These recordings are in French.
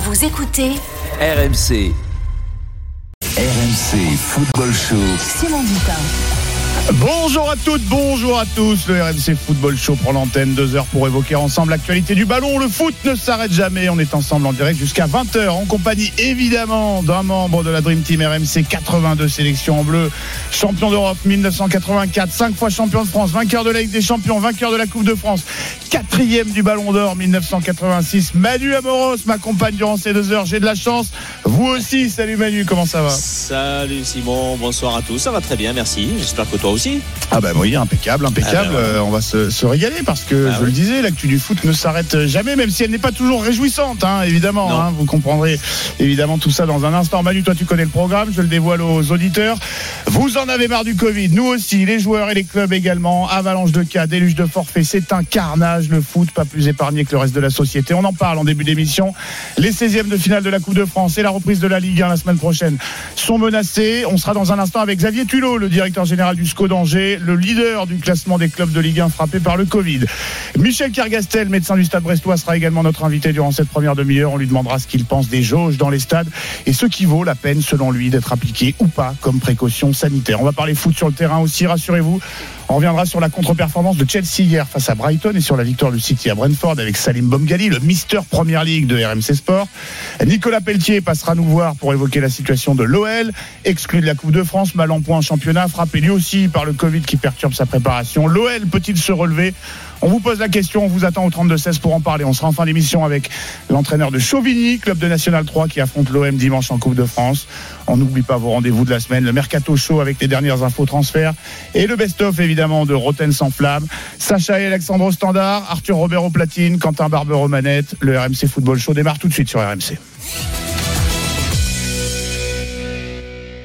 Vous écoutez RMC. RMC Football Show. Simon Dutin. Bonjour à toutes, bonjour à tous. Le RMC Football Show prend l'antenne, deux heures pour évoquer ensemble l'actualité du ballon. Le foot ne s'arrête jamais. On est ensemble en direct jusqu'à 20h en compagnie évidemment d'un membre de la Dream Team RMC 82 sélections en bleu, champion d'Europe 1984, cinq fois champion de France, vainqueur de la Ligue des Champions, vainqueur de la Coupe de France, quatrième du Ballon d'Or 1986. Manu Amoros m'accompagne durant ces deux heures. J'ai de la chance. Vous aussi. Salut Manu, comment ça va? Salut Simon, bonsoir à tous. Ça va très bien, merci. J'espère que toi aussi. Ah bah oui, impeccable, impeccable. Ah bah ouais. Euh, on va se, se régaler parce que Ah je oui. le disais, l'actu du foot ne s'arrête jamais, même si elle n'est pas toujours réjouissante, hein, évidemment. Hein. vous comprendrez évidemment tout ça dans un instant. Manu, toi tu connais le programme, je le dévoile aux auditeurs. Vous en avez marre du Covid, nous aussi, les joueurs et les clubs également. Avalanche de cas, déluge de forfaits, c'est un carnage le foot, pas plus épargné que le reste de la société. On en parle en début d'émission. Les 16e de finale de la Coupe de France et la reprise de la Ligue 1 la semaine prochaine sont menacés. On sera dans un instant avec Xavier Tulot, le directeur général du SCO d'Angers, le leader du classement des clubs de Ligue 1 frappés par le Covid. Michel Cargastel, médecin du stade brestois, sera également notre invité durant cette première demi-heure. On lui demandera ce qu'il pense des jauges dans les stades et ce qui vaut la peine, selon lui, d'être appliqué ou pas comme précaution sanitaire. On va parler foot sur le terrain aussi, rassurez-vous. On reviendra sur la contre-performance de Chelsea hier face à Brighton et sur la victoire du City à Brentford avec Salim Bomgali, le Mister Première Ligue de RMC Sport. Nicolas Pelletier passera nous voir pour évoquer la situation de l'OL, exclu de la Coupe de France, mal en point en championnat, frappé lui aussi par le Covid qui perturbe sa préparation. L'OL peut-il se relever? On vous pose la question, on vous attend au 32-16 pour en parler. On sera en fin d'émission avec l'entraîneur de Chauvigny, club de National 3 qui affronte l'OM dimanche en Coupe de France. On n'oublie pas vos rendez-vous de la semaine, le Mercato Show avec les dernières infos transferts et le best-of évidemment de Roten sans flamme. Sacha et Alexandre standard, Arthur Robert au platine, Quentin Barber aux manettes. Le RMC Football Show démarre tout de suite sur RMC.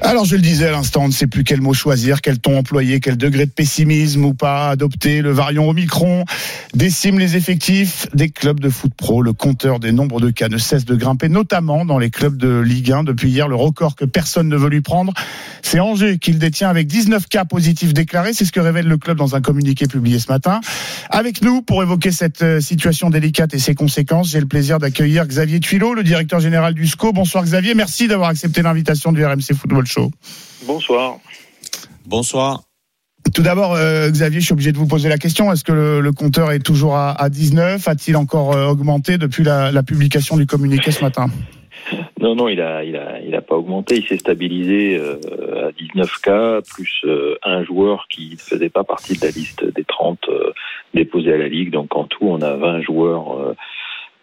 Alors je le disais à l'instant, on ne sait plus quel mot choisir, quel ton employer, quel degré de pessimisme ou pas adopter. Le variant Omicron décime les effectifs des clubs de foot pro. Le compteur des nombres de cas ne cesse de grimper, notamment dans les clubs de Ligue 1. Depuis hier, le record que personne ne veut lui prendre, c'est Angers qui le détient avec 19 cas positifs déclarés. C'est ce que révèle le club dans un communiqué publié ce matin. Avec nous, pour évoquer cette euh, situation délicate et ses conséquences, j'ai le plaisir d'accueillir Xavier Tuilot, le directeur général du SCO. Bonsoir Xavier, merci d'avoir accepté l'invitation du RMC Football Show. Bonsoir. Bonsoir. Tout d'abord, euh, Xavier, je suis obligé de vous poser la question. Est-ce que le, le compteur est toujours à, à 19 A-t-il encore euh, augmenté depuis la, la publication du communiqué ce matin? Non, non, il a, il a, il a pas augmenté. Il s'est stabilisé euh, à 19 cas, plus euh, un joueur qui ne faisait pas partie de la liste des 30 euh, déposés à la Ligue. Donc en tout, on a 20 joueurs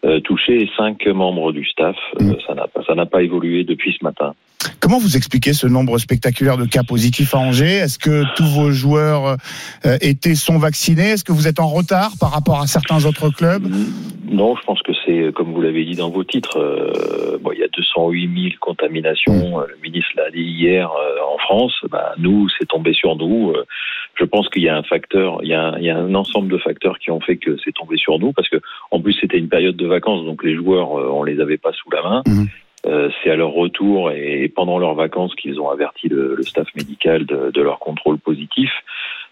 euh, euh, et 5 membres du staff. Euh, Mm. ça n'a pas, ça n'a pas évolué depuis ce matin. Comment vous expliquez ce nombre spectaculaire de cas positifs à Angers? Est-ce que tous vos joueurs euh, étaient sont vaccinés? Est-ce que vous êtes en retard par rapport à certains autres clubs? Non, je pense que c'est, comme vous l'avez dit dans vos titres, euh, bon, il y a 208 000 contaminations. euh, Le ministre l'a dit hier euh, en France. Bah, nous, c'est tombé sur nous. Euh, je pense qu'il y a un facteur, il y a un, il y a un ensemble de facteurs qui ont fait que c'est tombé sur nous, parce que en plus c'était une période de vacances, donc les joueurs, euh, on les avait pas sous la main. Mhm. Euh, c'est à leur retour et pendant leurs vacances qu'ils ont averti le, le staff médical de, de leur contrôle positif.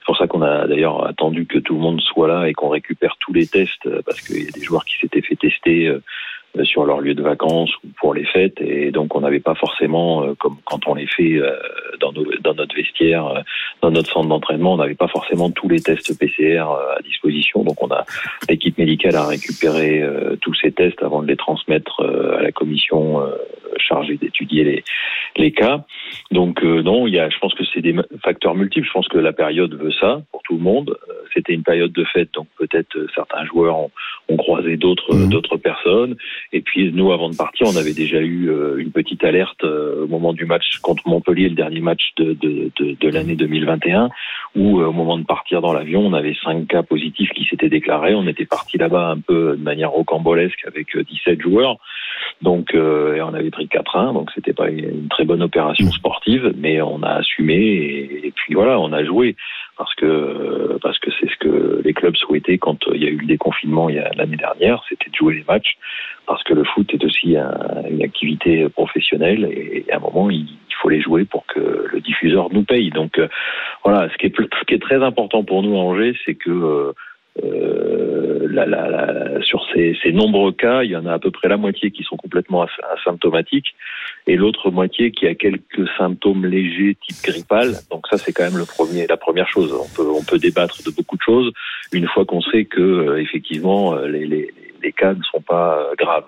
C'est pour ça qu'on a d'ailleurs attendu que tout le monde soit là et qu'on récupère tous les tests euh, parce qu'il y a des joueurs qui s'étaient fait tester sur leur lieu de vacances ou pour les fêtes et donc on n'avait pas forcément euh, comme quand on les fait euh, dans, nos, dans notre vestiaire, euh, dans notre centre d'entraînement, on n'avait pas forcément tous les tests PCR euh, à disposition. Donc on a l'équipe médicale a récupéré euh, tous ces tests avant de les transmettre euh, à la commission euh, chargée d'étudier les, les cas. Donc euh, non, il y a, je pense que c'est des facteurs multiples. Je pense que la période veut ça pour tout le monde. Euh, C'était une période de fête, donc peut-être euh, certains joueurs ont, ont croisé d'autres Mhm. d'autres personnes. Et puis nous, avant de partir, on avait déjà eu euh, une petite alerte euh, au moment du match contre Montpellier, le dernier match de, de, de, de l'année 2021, où euh, au moment de partir dans l'avion, on avait cinq cas positifs qui s'étaient déclarés. On était parti là-bas un peu de manière rocambolesque avec euh, 17 joueurs. Donc, euh, on avait pris 4-1, donc c'était pas une très bonne opération sportive, mais on a assumé et, puis voilà, on a joué parce que parce que c'est ce que les clubs souhaitaient quand il y a eu le déconfinement l'année dernière, c'était de jouer les matchs parce que le foot est aussi une activité professionnelle et, à un moment il, faut les jouer pour que le diffuseur nous paye. Donc euh, voilà, ce qui est ce qui est très important pour nous à Angers, c'est que euh, euh, la, la, sur ces, ces, nombreux cas, il y en a à peu près la moitié qui sont complètement asymptomatiques et l'autre moitié qui a quelques symptômes légers type grippal. Donc ça, c'est quand même le premier, la première chose. On peut, on peut débattre de beaucoup de choses une fois qu'on sait que euh, effectivement les, les, les cas ne sont pas euh, graves.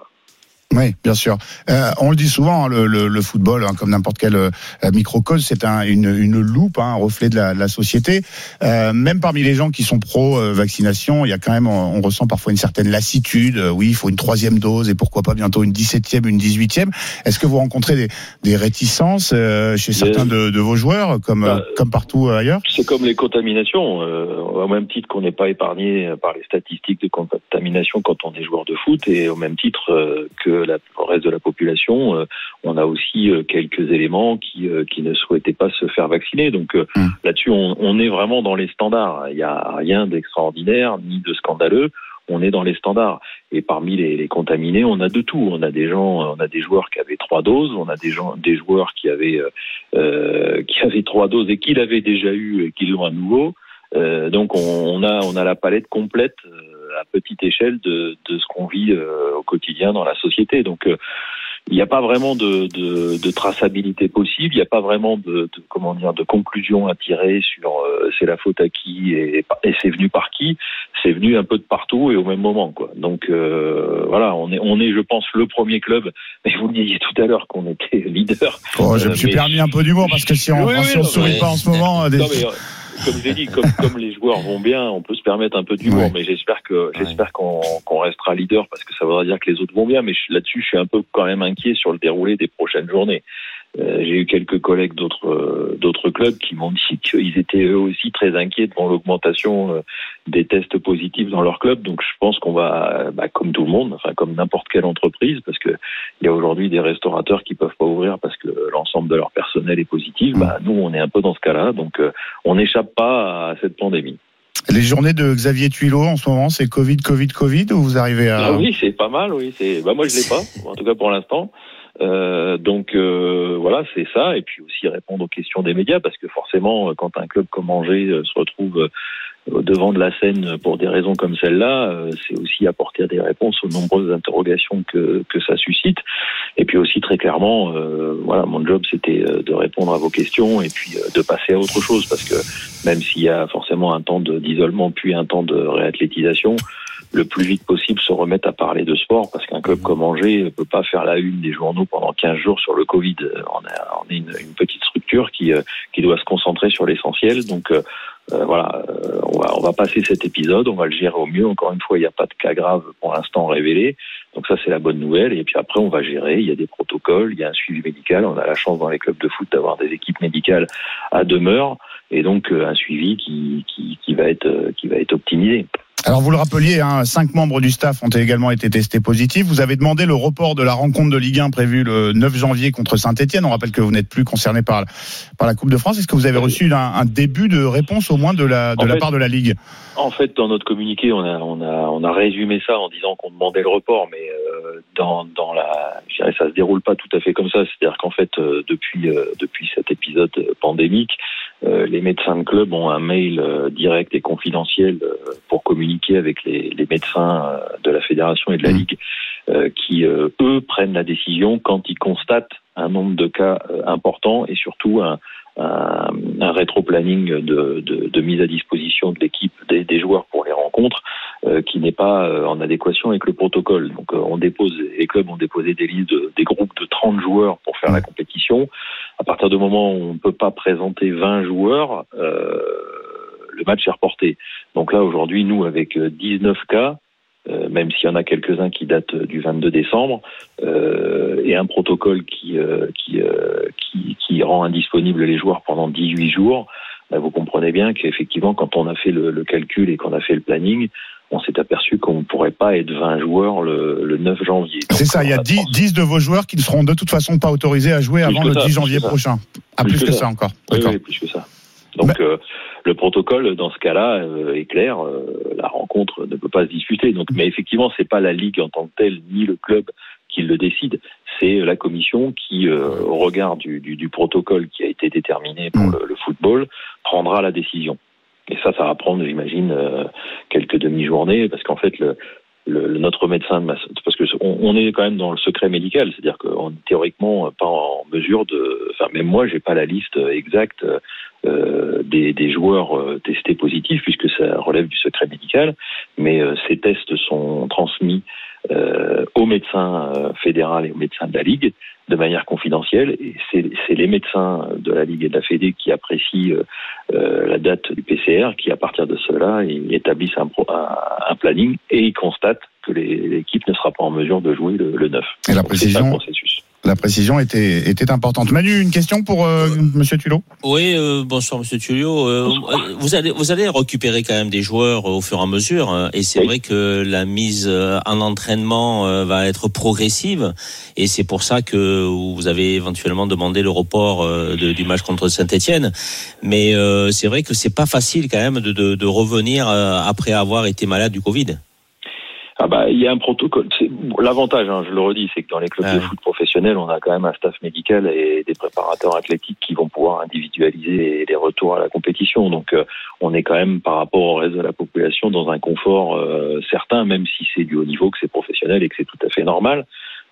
Oui, bien sûr. Euh, on le dit souvent, hein, le, le, le, football, hein, comme n'importe quel euh, microcosme, c'est un, une, une, loupe, hein, un reflet de la, de la société. Euh, même parmi les gens qui sont pro-vaccination, il y a quand même, on, ressent parfois une certaine lassitude. Euh, oui, il faut une troisième dose et pourquoi pas bientôt une dix-septième, une dix-huitième. Est-ce que vous rencontrez des, des réticences euh, chez certains de, de, vos joueurs, comme, bah, comme partout ailleurs? C'est comme les contaminations. au même titre qu'on n'est pas épargné par les statistiques de contamination quand on est joueur de foot, et au même titre que le reste de la population, euh, on a aussi euh, quelques éléments qui, euh, qui ne souhaitaient pas se faire vacciner. Donc mmh. là-dessus, on, on, est vraiment dans les standards. Il n'y a rien d'extraordinaire ni de scandaleux on est dans les standards. Et parmi les, les, contaminés, on a de tout. On a des gens, on a des joueurs qui avaient trois doses, on a des gens, des joueurs qui avaient euh, qui avaient trois doses et qui l'avaient déjà eu et qui l'ont à nouveau. Euh, donc on, on, a on a la palette complète à petite échelle de, de ce qu'on vit euh, au quotidien dans la société. Donc euh, il n'y a pas vraiment de, de, de, traçabilité possible, il n'y a pas vraiment de, de, comment dire de conclusion à tirer sur euh, c'est la faute à qui et, et c'est venu par qui. C'est venu un peu de partout et au même moment quoi. Donc euh, voilà, on est on est je pense le premier club. Mais vous me disiez tout à l'heure qu'on était leader. Oh, je me suis permis un peu d'humour parce que si on ne sourit pas en ce moment. Des comme j'ai dit, comme, comme, les joueurs vont bien, on peut se permettre un peu d'humour, mais j'espère que j'espère qu'on restera leader parce que ça voudra dire que les autres vont bien. Mais là-dessus, je suis un peu quand même inquiet sur le déroulé des prochaines journées. Euh, j'ai eu quelques collègues d'autres euh, d'autres clubs qui m'ont dit qu'ils étaient eux aussi très inquiets devant l'augmentation euh, des tests positifs dans leur club. Donc je pense qu'on va, bah, comme tout le monde, enfin comme n'importe quelle entreprise, parce que il y a aujourd'hui des restaurateurs qui peuvent pas ouvrir parce que l'ensemble de leur personnel est positif. Bah, nous, on est un peu dans ce cas-là, donc on n'échappe pas à cette pandémie. Les journées de Xavier Tuilot en ce moment, c'est Covid, Covid, Covid ou vous arrivez à ah Oui, c'est pas mal. Oui. Bah moi, je l'ai pas. En tout cas, pour l'instant. Euh, donc euh, voilà, c'est ça. Et puis aussi répondre aux questions des médias, parce que forcément, quand un club comme Angers euh, se retrouve au devant de la scène pour des raisons comme celle-là, c'est aussi apporter des réponses aux nombreuses interrogations que, que ça suscite. Et puis aussi très clairement, voilà, mon job c'était de répondre à vos questions et puis de passer à autre chose, parce que même s'il y a forcément un temps d'isolement puis un temps de réathlétisation, le plus vite possible se remettre à parler de sport parce qu'un club mmh. comme Angers ne peut pas faire la une des journaux pendant 15 jours sur le Covid. On, est une, petite structure qui, euh, qui doit se concentrer sur l'essentiel. Donc euh, euh, voilà, on, va, on va passer cet épisode, on va le gérer au mieux. Encore une fois, il n'y a pas de cas grave pour l'instant révélé. Donc ça, c'est la bonne nouvelle. Et puis après, on va gérer. Il y a des protocoles, il y a un suivi médical. On a la chance dans les clubs de foot d'avoir des équipes médicales à demeure et donc un suivi qui, qui, qui va être qui va être optimisé. Alors vous le rappeliez, hein, cinq membres du staff ont également été testés positifs. Vous avez demandé le report de la rencontre de Ligue 1 prévue le 9 janvier contre Saint-Etienne. On rappelle que vous n'êtes plus concerné par, par la Coupe de France. Est-ce que vous avez reçu un, début de réponse au moins de la, de la part de la Ligue? En fait, dans notre communiqué, on a, on a, on a résumé ça en disant qu'on demandait le report, mais euh, dans, dans la, je dirais, ça se déroule pas tout à fait comme ça. C'est-à-dire qu'en fait, euh, depuis, euh, depuis cet épisode pandémique, les médecins de club ont un mail direct et confidentiel pour communiquer avec les, médecins euh, de la fédération et de la mmh. ligue, euh, qui euh, eux prennent la décision quand ils constatent un nombre de cas importants et surtout un, un, rétro-planning de, de, mise à disposition de l'équipe des, joueurs pour les rencontres qui n'est pas en adéquation avec le protocole. Donc on dépose, les clubs ont déposé des listes, des groupes de 30 joueurs pour faire la compétition. À partir du moment où on ne peut pas présenter 20 joueurs, euh, le match est reporté. Donc là, aujourd'hui, nous, avec 19 euh, cas, euh, même s'il y en a quelques-uns qui datent euh, du 22 décembre, et un protocole qui, qui, qui, rend indisponibles les joueurs pendant 18 jours, bah, vous comprenez bien qu'effectivement, quand on a fait le, calcul et qu'on a fait le planning, on s'est aperçu qu'on ne pourrait pas être 20 joueurs le, 9 janvier. C'est ça, il y a 10, de vos joueurs qui ne seront de toute façon pas autorisés à jouer avant le 10 janvier prochain. Ah, plus, que, ça. encore. Oui, plus que ça. Donc euh, le protocole dans ce cas-là euh, est clair, la rencontre ne peut pas se disputer. Donc, mais effectivement, c'est pas la ligue en tant que telle ni le club qui le décide, c'est la commission qui, au regard du, protocole qui a été déterminé pour mm. le football, prendra la décision. Et ça, ça va prendre, j'imagine, euh, quelques demi-journées, parce qu'en fait, notre médecin, parce que on, est quand même dans le secret médical, c'est-à-dire qu'on est théoriquement pas en mesure de, enfin même moi, j'ai pas la liste exacte euh, des, des, joueurs euh, testés positifs puisque ça relève du secret médical, mais euh, ces tests sont transmis euh, au médecin fédéral et aux médecins de la ligue de manière confidentielle. Et c'est les médecins de la Ligue et de la Fédé qui apprécient euh, euh, la date du PCR, qui à partir de cela ils établissent un, un, planning et ils constatent que l'équipe ne sera pas en mesure de jouer le, le 9. Et la précision, la précision était, était importante. Manu, une question pour euh, Monsieur Tulot Oui, euh, bonsoir Monsieur Tulot. Euh, vous allez vous allez récupérer quand même des joueurs au fur et à mesure, hein, et c'est vrai que la mise en entraînement va être progressive, et c'est pour ça que vous avez éventuellement demandé le report du match contre Saint-Étienne. Mais c'est vrai que c'est pas facile quand même de, de, de revenir après avoir été malade du Covid. Ah bah, il y a un protocole. L'avantage, hein, je le redis, c'est que dans les clubs de foot professionnels, on a quand même un staff médical et des préparateurs athlétiques qui vont pouvoir individualiser les retours à la compétition. Donc, euh, on est quand même, par rapport au reste de la population, dans un confort euh, certain, même si c'est du haut niveau, que c'est professionnel et que c'est tout à fait normal.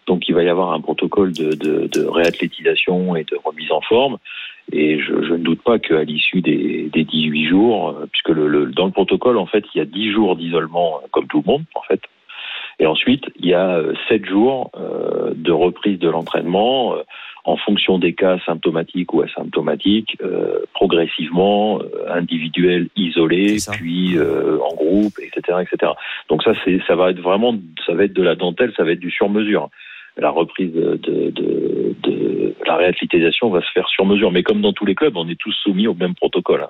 Donc, il va y avoir un protocole de, de, de réathlétisation et de remise en forme. Et je, je ne doute pas qu'à l'issue des, des 18 jours, euh, puisque le, le, dans le protocole, en fait, il y a 10 jours d'isolement, comme tout le monde, en fait, et ensuite, il y a euh, sept jours euh, de reprise de l'entraînement euh, en fonction des cas symptomatiques ou asymptomatiques, progressivement, individuel, isolé, puis en groupe, etc., etc. Donc ça, c'est, ça va être vraiment, ça va être de la dentelle, ça va être du sur-mesure. La reprise de, de, de, de la réathlétisation va se faire sur mesure, mais comme dans tous les clubs, on est tous soumis au même protocole.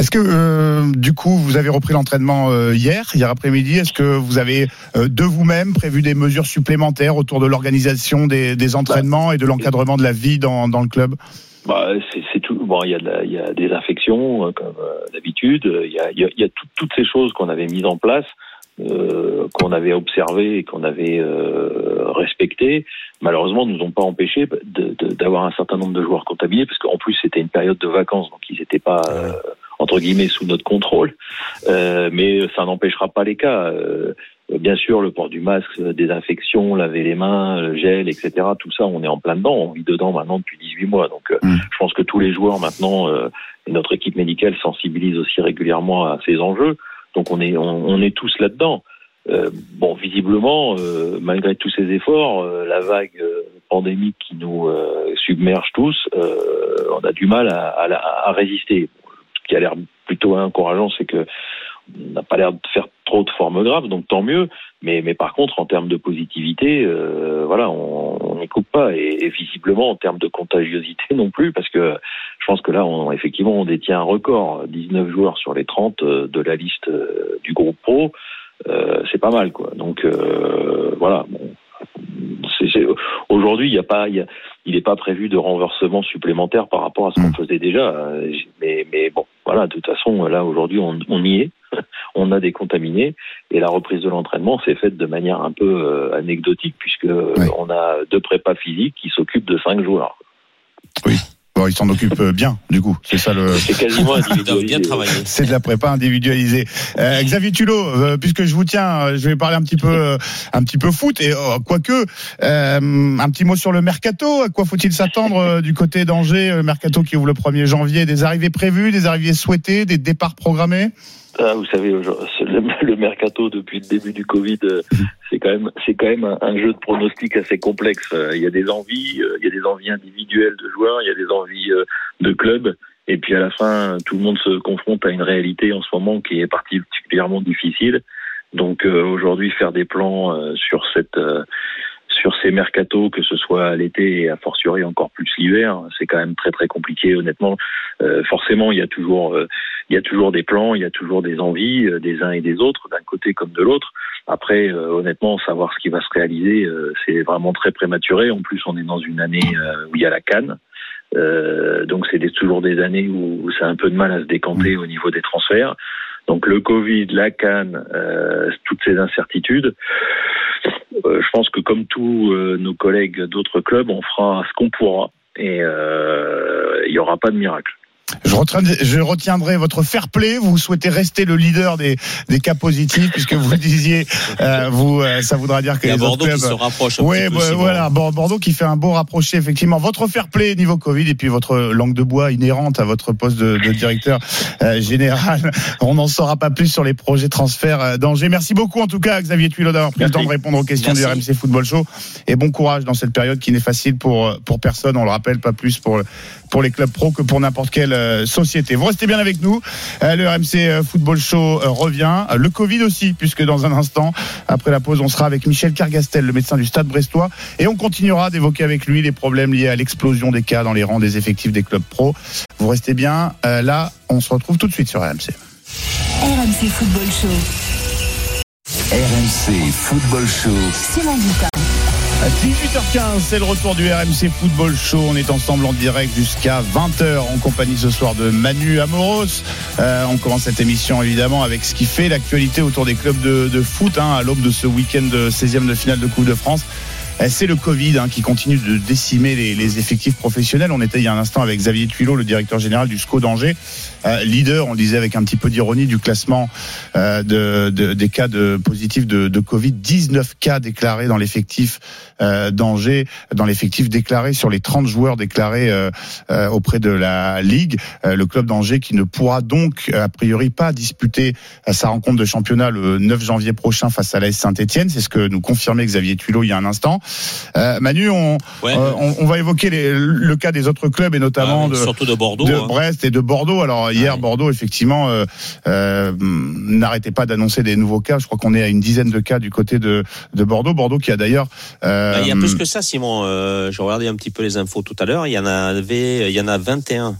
Est-ce que euh, du coup vous avez repris l'entraînement euh, hier, hier après-midi? Est-ce que vous avez euh, de vous-même prévu des mesures supplémentaires autour de l'organisation des, des, entraînements et de l'encadrement de la vie dans, dans le club? Bah, c'est tout. Bon, il y, a il y a des infections comme d'habitude. Il y a, il y a toutes ces choses qu'on avait mises en place. Euh, qu'on avait observé et qu'on avait euh, respecté, malheureusement, nous ont pas empêché d'avoir un certain nombre de joueurs comptabilisés, parce qu'en plus c'était une période de vacances, donc ils n'étaient pas euh, entre guillemets sous notre contrôle, euh, mais ça n'empêchera pas les cas. Euh, bien sûr, le port du masque, désinfection, laver les mains, le gel, etc. Tout ça, on est en plein dedans. On vit dedans maintenant depuis 18 mois. Donc, euh, mm. je pense que tous les joueurs maintenant, et notre équipe médicale sensibilise aussi régulièrement à ces enjeux. Donc, on est, on, est tous là-dedans. bon, visiblement, malgré tous ces efforts, la vague pandémique qui nous submerge tous, on a du mal à, à, à résister qui a l'air plutôt encourageant, c'est que on n'a pas l'air de faire trop de formes graves, donc tant mieux. Mais, mais par contre, en termes de positivité, euh, voilà, on n'y coupe pas. Et, visiblement, en termes de contagiosité non plus, parce que je pense que là, on, effectivement, on détient un record. 19 joueurs sur les 30 euh, de la liste euh, du groupe pro, c'est pas mal, quoi. Donc voilà. Bon, Aujourd'hui, il n'y a pas, il n'est pas prévu de renversement supplémentaire par rapport à ce qu'on hmm. faisait déjà. Mais, mais bon, voilà, de toute façon, là aujourd'hui, on, on, y est. on a des contaminés et la reprise de l'entraînement s'est faite de manière un peu euh, anecdotique puisque on a deux prépas physiques qui s'occupent de cinq joueurs. Oui. Bon, il s'en occupe euh, bien, du coup. C'est ça le. C'est quasiment individualisé. bien travaillé. C'est de la prépa individualisée. Euh, Xavier Tulot, euh, puisque je vous tiens, je vais parler un petit peu, un petit peu foot et quoique un petit mot sur le mercato. À quoi faut-il s'attendre du côté d'Angers, mercato qui ouvre le 1er janvier? Des arrivées prévues, des arrivées souhaitées, des départs programmés? Ah, vous savez, le, mercato depuis le début du Covid, euh, c'est quand même, c'est quand même un, jeu de pronostic assez complexe. Euh, il y a des envies, euh, il y a des envies individuelles de joueurs, il y a des envies de clubs, et puis à la fin, tout le monde se confronte à une réalité en ce moment qui est particulièrement difficile. Donc aujourd'hui, faire des plans sur cette sur ces mercatos, que ce soit l'été et a fortiori encore plus l'hiver, c'est quand même très très compliqué. Honnêtement, euh, forcément, il y a toujours euh, il y a toujours des plans, il y a toujours des envies euh, des uns et des autres, d'un côté comme de l'autre. Après, honnêtement, savoir ce qui va se réaliser, c'est vraiment très prématuré. En plus, on est dans une année où il y a la canne. donc c'est toujours des années où, où c'est un peu de mal à se décanter au niveau des transferts. Donc le Covid, la canne, toutes ces incertitudes. Euh, je pense que comme tous euh, nos collègues d'autres clubs, on fera ce qu'on pourra et euh, il n'y aura pas de miracle. Je, je, retiendrai votre fair play. Vous souhaitez rester le leader des, des cas positifs, puisque vous disiez, euh, vous, euh, ça voudra dire que les Bordeaux autres clubs, qui se rapproche. Oui, bah, voilà, Bordeaux qui fait un beau rapproché effectivement. Votre fair play niveau Covid et puis votre langue de bois inhérente à votre poste de, de directeur euh, général. On n'en saura pas plus sur les projets transferts euh, d'Angers. Merci beaucoup en tout cas, Xavier Tuilot, d'avoir pris le temps de répondre aux questions du RMC Football Show. Et bon courage dans cette période qui n'est facile pour pour personne. On le rappelle, pas plus pour pour les clubs pro que pour n'importe quelle euh, société. Vous restez bien avec nous. Euh, le RMC euh, Football Show revient. Le Covid aussi, puisque dans un instant, après la pause, on sera avec Michel Cargastel, le médecin du Stade Brestois, et on continuera d'évoquer avec lui les problèmes liés à l'explosion des cas dans les rangs des effectifs des clubs pro. Vous restez bien. Là, on se retrouve tout de suite sur RMC. RMC Football Show. RMC Football Show. Simon Dutin. À 18h15, c'est le retour du RMC Football Show. On est ensemble en direct jusqu'à 20h en compagnie ce soir de Manu Amoros. Euh, on commence cette émission évidemment avec ce qui fait l'actualité autour des clubs de, foot hein, à l'aube de ce week-end de 16e de finale de Coupe de France. Euh, c'est le Covid hein, qui continue de décimer les, effectifs professionnels. On était il y a un instant avec Xavier Tuilot, le directeur général du SCO d'Angers, euh, leader, on disait avec un petit peu d'ironie, du classement euh, de, des cas de positifs de, de, Covid. 19 cas déclarés dans l'effectif d'Angers, dans l'effectif déclaré sur les 30 joueurs déclarés auprès de la Ligue. le club d'Angers qui ne pourra donc a priori pas disputer sa rencontre de championnat le 9 janvier prochain face à l'AS Saint-Etienne. C'est ce que nous confirmait Xavier Tuilot il y a un instant. Euh, Manu, on, euh, on, va évoquer le cas des autres clubs et notamment ah, de, surtout de Bordeaux, de hein. Brest et de Bordeaux. Alors hier, Bordeaux effectivement euh, n'arrêtait pas d'annoncer des nouveaux cas. Je crois qu'on est à une dizaine de cas du côté de, de Bordeaux. Bordeaux qui a d'ailleurs. Bah, il y a plus que ça, Simon. J'ai regardé un petit peu les infos tout à l'heure. Il y en avait, il y en a 21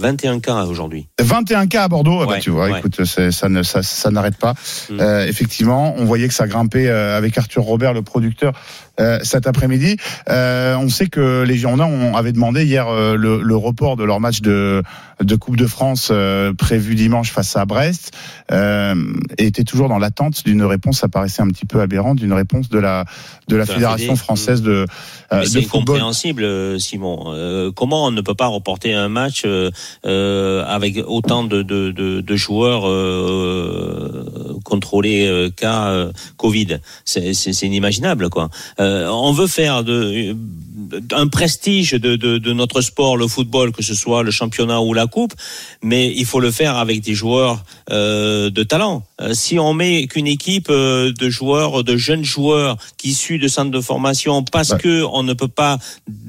21 cas aujourd'hui. 21 cas à Bordeaux, ah bah, tu vois, écoute, ça, ne, ça, ça n'arrête pas. Mm. Euh, effectivement, on voyait que ça grimpait euh, avec Arthur Robert, le producteur, euh, cet après-midi. Euh, on sait que les Girondins ont, avaient demandé hier euh, le, le, report de leur match de, de Coupe de France prévu dimanche face à Brest et étaient toujours dans l'attente d'une réponse. Ça paraissait un petit peu aberrant, d'une réponse de la de la Fédération française de, de C'est incompréhensible, Simon. comment on ne peut pas reporter un match avec autant de, de, de, de joueurs contrôlés cas Covid? C'est inimaginable, quoi. Euh, on veut faire de, un prestige de, de, notre sport, le football, que ce soit le championnat ou la coupe, mais il faut le faire avec des joueurs euh, de talent. Euh, si on met qu'une équipe de joueurs, de jeunes joueurs qui issus de centres de formation parce que on ne peut pas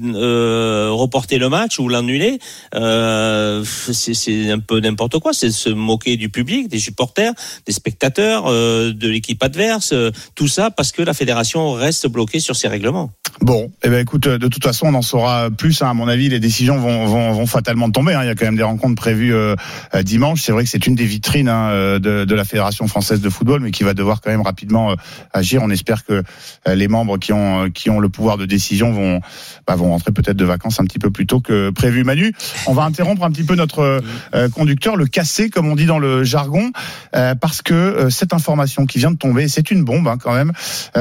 reporter le match ou l'annuler, c'est un peu n'importe quoi. C'est se moquer du public, des supporters, des spectateurs, de l'équipe adverse, tout ça parce que la fédération reste bloquée sur ces règlements. Bon, eh ben écoute, de toute façon, on en saura plus. Hein. à mon avis, les décisions vont, vont, vont fatalement tomber. Hein. Il y a quand même des rencontres prévues euh, euh, dimanche. C'est vrai que c'est une des vitrines hein, euh, de, de, la fédération française de football, mais qui va devoir quand même rapidement agir. On espère que les membres qui ont qui ont le pouvoir de décision vont bah, vont rentrer peut-être de vacances un petit peu plus tôt que prévu. Manu, on va interrompre un petit peu notre conducteur, le casser comme on dit dans le jargon, parce que cette information qui vient de tomber, c'est une bombe hein, quand même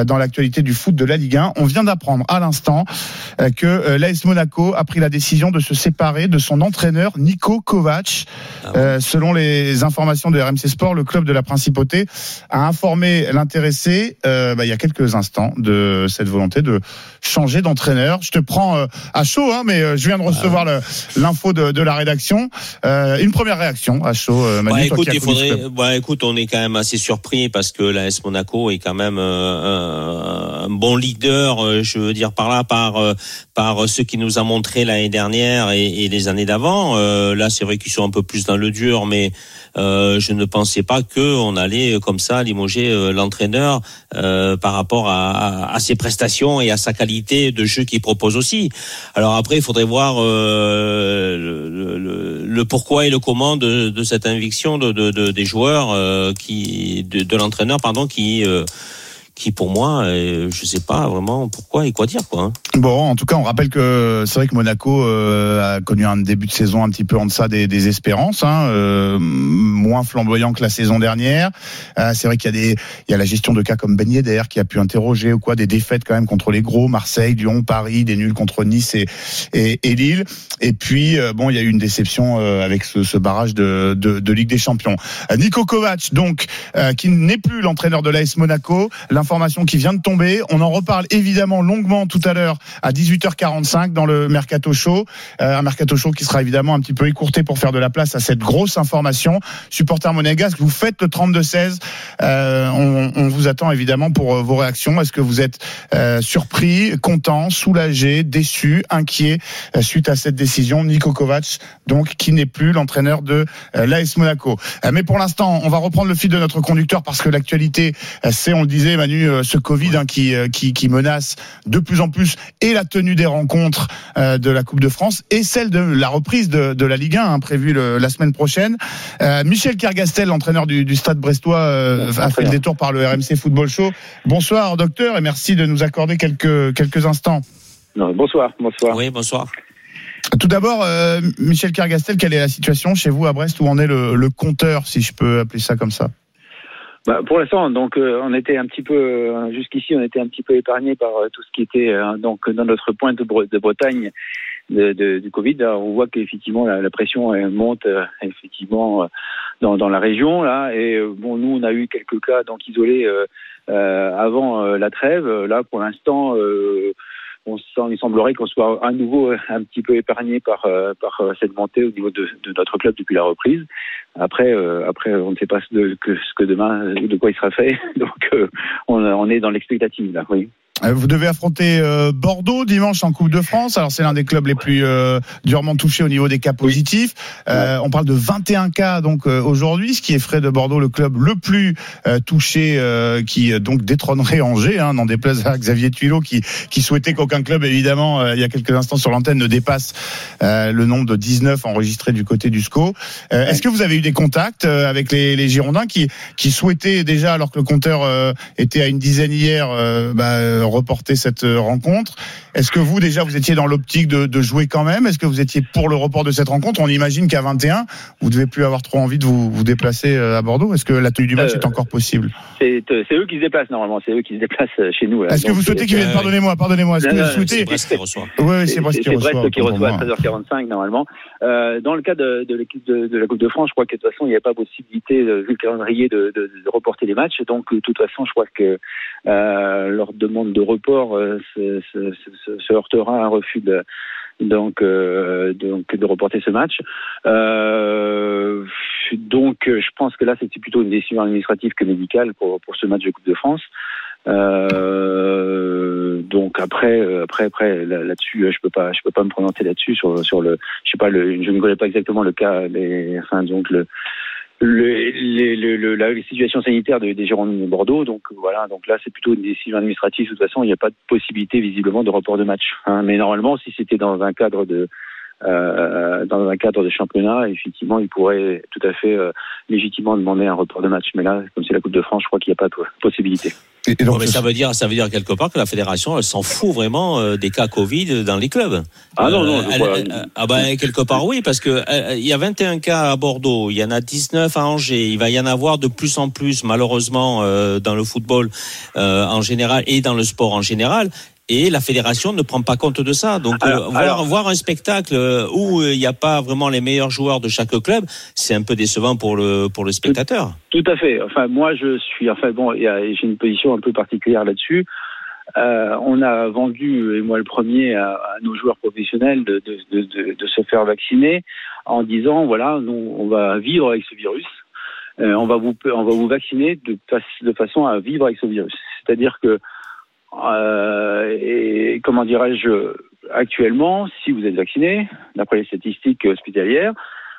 dans l'actualité du foot de la Ligue 1. On vient d'apprendre à l'instant que euh, l'AS Monaco a pris la décision de se séparer de son entraîneur Nico Kovac. Ah euh, selon les informations de RMC Sport, le club de la Principauté a informé l'intéressé euh, bah, il y a quelques instants de cette volonté de changer d'entraîneur. Je te prends à chaud, hein, mais je viens de recevoir ah l'info de, de, la rédaction. une première réaction à chaud, Manu, bah, écoute, il faudrait, bah, écoute, on est quand même assez surpris parce que l'AS Monaco est quand même un bon leader, je veux dire par là, par par ce qui nous a montré l'année dernière et, les années d'avant. là, c'est vrai qu'ils sont un peu plus dans le dur, mais je ne pensais pas que on allait comme ça limoger l'entraîneur par rapport à, à, ses prestations et à sa qualité de jeu qu'il propose aussi. Alors après, il faudrait voir le, le, le, pourquoi et le comment de, de cette inviction de, de, des joueurs euh, qui de, de l'entraîneur pardon qui euh, qui pour moi, euh, je sais pas vraiment pourquoi et quoi dire quoi. Hein. Bon, en tout cas, on rappelle que c'est vrai que Monaco euh, a connu un début de saison un petit peu en deçà des, espérances, hein, euh, moins flamboyant que la saison dernière. C'est vrai qu'il y a des, il y a la gestion de cas comme Ben Yedder qui a pu interroger ou quoi, des défaites quand même contre les gros, Marseille, Lyon, Paris, des nuls contre Nice et, et, Lille. Et puis bon, il y a eu une déception avec ce, barrage de, de, de, Ligue des Champions. Nico Kovac, donc, qui n'est plus l'entraîneur de l'AS Monaco. L'information qui vient de tomber. On en reparle évidemment longuement tout à l'heure à 18h45 dans le Mercato Show. Euh, un Mercato Show qui sera évidemment un petit peu écourté pour faire de la place à cette grosse information. Supporter monégasque, vous faites le 32-16. Euh, on, vous attend évidemment pour euh, vos réactions. Est-ce que vous êtes surpris, content, soulagé, déçu, inquiet suite à cette décision? Nico Kovac, donc qui n'est plus l'entraîneur de l'AS Monaco. mais pour l'instant, on va reprendre le fil de notre conducteur parce que l'actualité, c'est, on le disait, Manu, ce Covid hein, qui, qui, qui menace de plus en plus et la tenue des rencontres euh, de la Coupe de France et celle de la reprise de, de la Ligue 1 hein, prévue la semaine prochaine. Euh, Michel Kergastel, l'entraîneur du, du, Stade Brestois, euh, a fait le détour par le RMC Football Show. Bonsoir docteur et merci de nous accorder quelques quelques instants. Non, bonsoir, bonsoir. Oui, bonsoir. Tout d'abord, euh, Michel Kergastel, quelle est la situation chez vous à Brest? Où en est le, le compteur, si je peux appeler ça comme ça? Bah, pour l'instant, donc euh, on était un petit peu euh, jusqu'ici, on était un petit peu épargné par euh, tout ce qui était donc dans notre pointe de, de Bretagne de, de, du Covid. on voit qu'effectivement la, la, pression monte effectivement dans, dans la région là. Et bon, nous on a eu quelques cas donc isolés avant la trêve. Là, pour l'instant on il semblerait qu'on soit à nouveau un petit peu épargné par, par cette montée au niveau de, de, notre club depuis la reprise. Après, euh, après, on ne sait pas ce, que, ce que demain, de quoi il sera fait. Donc, euh, on, on, est dans l'expectative là. Oui. Euh, vous devez affronter euh, Bordeaux dimanche en Coupe de France. Alors c'est l'un des clubs les plus euh, durement touchés au niveau des cas positifs. Euh, on parle de 21 cas donc aujourd'hui, ce qui est frais de Bordeaux, le club le plus touché, qui donc détrônerait Angers. Hein, n'en déplaise à Xavier Tuilot qui, qui souhaitait qu'aucun club évidemment il y a quelques instants sur l'antenne ne dépasse le nombre de 19 enregistrés du côté du SCO. Est-ce que vous avez eu des contacts avec les, les, Girondins qui, qui souhaitaient déjà alors que le compteur était à une dizaine hier bah, reporter cette euh, rencontre. Est-ce que vous, déjà, vous étiez dans l'optique de, de, jouer quand même? Est-ce que vous étiez pour le report de cette rencontre? On imagine qu'à 21, vous devez plus avoir trop envie de vous, vous déplacer euh, à Bordeaux. Est-ce que la tenue du match euh, est encore possible? c'est, eux qui se déplacent, normalement. C'est eux qui se déplacent chez nous. Est-ce que vous souhaitez qu'ils viennent? Pardonnez-moi, pardonnez-moi. Est-ce que vous souhaitez C'est Brest qui reçoit. Oui, c'est Brest qui reçoit. Brest qui reçoit à 13h45, normalement. Euh, dans le cas de, de l'équipe de, de, la Coupe de France, je crois que de toute façon, il n'y a pas possibilité, vu le calendrier, de, de, reporter les matchs. Donc, de toute façon, je crois que euh, leur demande de report euh, se, heurtera à un refus de donc euh, de reporter ce match. Euh, donc je pense que là c'était plutôt une décision administrative que médicale pour ce match de Coupe de France. Donc après après après là-dessus je peux pas je peux pas me prononcer là-dessus sur le je ne connais pas exactement le cas donc le le, la situation sanitaire des Girondins de Bordeaux. Donc voilà, donc là c'est plutôt une décision administrative. De toute façon, il n'y a pas de possibilité visiblement de report de match. Hein. Mais normalement, si c'était dans un cadre de euh, dans un cadre de championnat, effectivement, il pourrait tout à fait euh, légitimement demander un report de match. Mais là, comme c'est la Coupe de France, je crois qu'il n'y a pas de possibilité. Et donc, mais ça veut dire, ça veut dire quelque part que la fédération, elle s'en fout vraiment euh, des cas Covid dans les clubs. Ah non, non. Elle, ah ben quelque part oui, parce que il y a 21 cas à Bordeaux, il y en a 19 à Angers, il va y en avoir de plus en plus malheureusement dans le football en général et dans le sport en général et la fédération ne prend pas compte de ça. Donc euh, voir, voir, un spectacle euh, où euh, il n'y a pas vraiment les meilleurs joueurs de chaque club, c'est un peu décevant pour le pour le spectateur. Tout, à fait. Enfin moi je suis enfin bon j'ai une position un peu particulière là-dessus. Euh, on a vendu, et moi le premier, à, à nos joueurs professionnels de, de, de, de, se faire vacciner en disant voilà, nous, on va vivre avec ce virus. Euh, on va vous on va vous vacciner de, de façon à vivre avec ce virus. C'est-à-dire que euh, et comment dirais-je, actuellement, si vous êtes vacciné, d'après les statistiques hospitalières,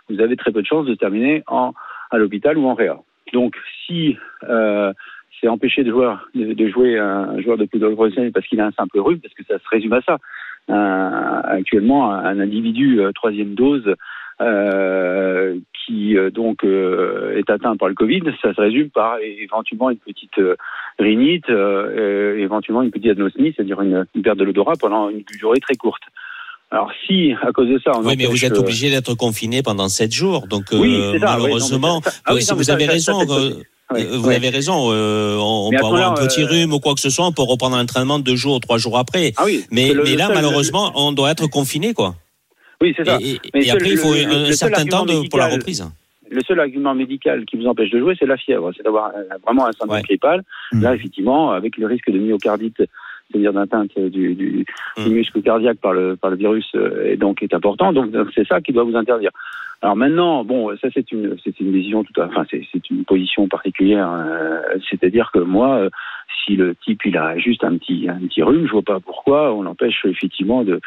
vous avez très peu de chances de terminer en, à l'hôpital ou en réa. Donc, si euh, c'est empêché de jouer, de, de, jouer un joueur de professionnel parce qu'il a un simple rhume, parce que ça se résume à ça. Euh, actuellement, un individu euh, troisième dose euh, qui euh, donc euh, est atteint par le Covid, ça se résume par éventuellement une petite rhinite, éventuellement une petite anosmie, c'est-à-dire une, une, perte de l'odorat pendant une durée très courte. Alors si, à cause de ça, on oui, mais vous êtes obligé d'être confiné pendant sept jours, donc oui, ça, malheureusement, oui, ah, oui, si vous avez raison. vous avez raison, euh, on, peut avoir un petit rhume ou quoi que ce soit, on peut reprendre l'entraînement deux jours, trois jours après. Ah oui, mais, mais là, malheureusement, on doit être confiné, quoi. Oui, c'est ça. Et, et après, il faut le, un certain temps de, pour la reprise. Le seul argument médical qui vous empêche de jouer, c'est la fièvre. C'est d'avoir vraiment un syndrome ouais. grippal. Mmh. Là, effectivement, avec le risque de myocardite, c'est-à-dire d'atteinte du, du, mmh. du, muscle cardiaque par le, par le virus, euh, et donc est important. Donc, c'est ça qui doit vous interdire. Alors maintenant, bon, ça c'est une, c'est une décision tout à, enfin c'est, c'est une position particulière. Euh, c'est-à-dire que moi, euh, si le type il a juste un petit, un petit rhume, je vois pas pourquoi on l'empêche effectivement de,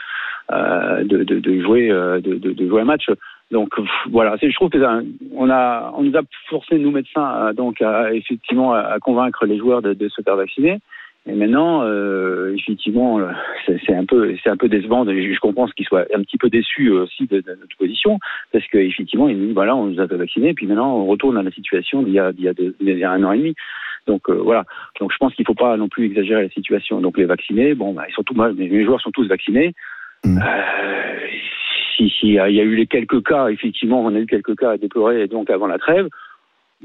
euh, de, de, de, jouer, euh, de, de, jouer un match. Donc voilà, je trouve que ça, on a, on nous a forcé nous médecins donc à, effectivement à convaincre les joueurs de, de se faire vacciner. Et maintenant, euh, effectivement, c'est un peu, c'est un peu décevant. Je comprends qu'ils soient un petit peu déçus aussi de, de, notre position, parce qu'effectivement, ils nous disent voilà, on nous a vaccinés, puis maintenant on retourne à la situation d'il y a, d'il y a, il y a un an et demi. Donc euh, voilà. Donc je pense qu'il ne faut pas non plus exagérer la situation. Donc les vaccinés, bon, bah, ils sont tous, les joueurs sont tous vaccinés. Mmh. Euh, si, si, il y a eu les quelques cas, effectivement, on a eu quelques cas à déplorer donc avant la trêve.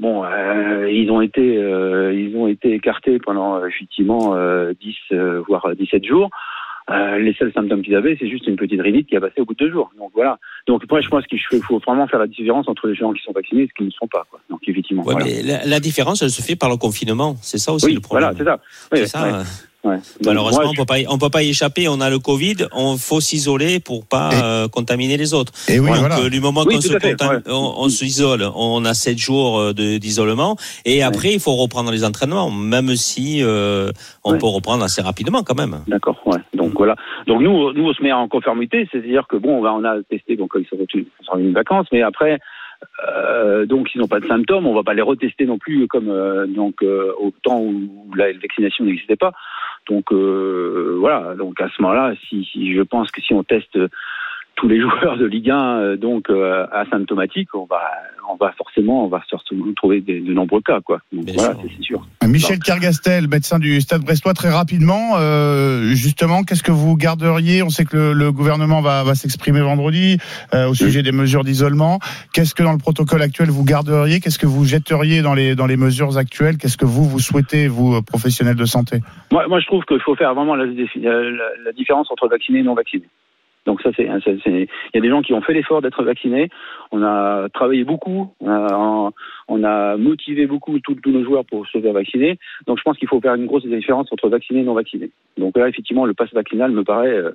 Bon, euh, ils ont été, euh, ils ont été écartés pendant effectivement 10 euh, voire 17 jours. Euh, les seuls symptômes qu'ils avaient, c'est juste une petite rhinite qui a passé au bout de deux jours. Donc voilà. Donc moi, je pense qu'il faut vraiment faire la différence entre les gens qui sont vaccinés et ceux qui ne sont pas. Quoi. Donc effectivement. Ouais, voilà. mais la, la, différence, elle se fait par le confinement. C'est ça aussi oui, le problème. Voilà, c'est ça. Oui, c'est ça. Ouais. Ouais. Malheureusement, moi, je... on peut pas, on peut pas y échapper. On a le Covid, on faut s'isoler pour pas et... euh, contaminer les autres. Et oui, Donc, voilà. euh, du moment Oui, qu'on se fait, ouais. on, on s'isole, on a sept jours euh, de- d'isolement, et après il faut reprendre les entraînements, même si euh, on Ouais. peut reprendre assez rapidement quand même. D'accord, ouais. Donc voilà. Donc nous, nous on se met en conformité, c'est-à-dire que bon, on, va, on a testé, donc ils sont de vacances, mais après, euh, donc s'ils n'ont pas de symptômes, on va pas les retester non plus comme euh, donc euh, au temps où la vaccination n'existait pas. Donc euh, voilà. Donc à ce moment-là, si, si je pense que si on teste tous les joueurs de Ligue 1 euh, donc euh, asymptomatiques, on va on va forcément on va se retrouver de, de nombreux cas quoi. Donc voilà, c'est sûr. Michel Kergastel, médecin du Stade Brestois, très rapidement, euh, justement, qu'est-ce que vous garderiez? On sait que le, le gouvernement va, va s'exprimer vendredi euh, au sujet des mesures d'isolement. Qu'est-ce que dans le protocole actuel vous garderiez? Qu'est-ce que vous jetteriez dans les dans les mesures actuelles? Qu'est-ce que vous vous souhaitez, vous euh, professionnels de santé? Moi, moi, je trouve qu'il faut faire vraiment la, la, la différence entre vacciné et non vacciné. Donc ça, c'est, il y a des gens qui ont fait l'effort d'être vaccinés. On a travaillé beaucoup, on a, on a motivé beaucoup tous nos joueurs pour se faire vacciner. Donc je pense qu'il faut faire une grosse différence entre vacciné et non vacciné. Donc là, effectivement, le pass vaccinal me paraît euh,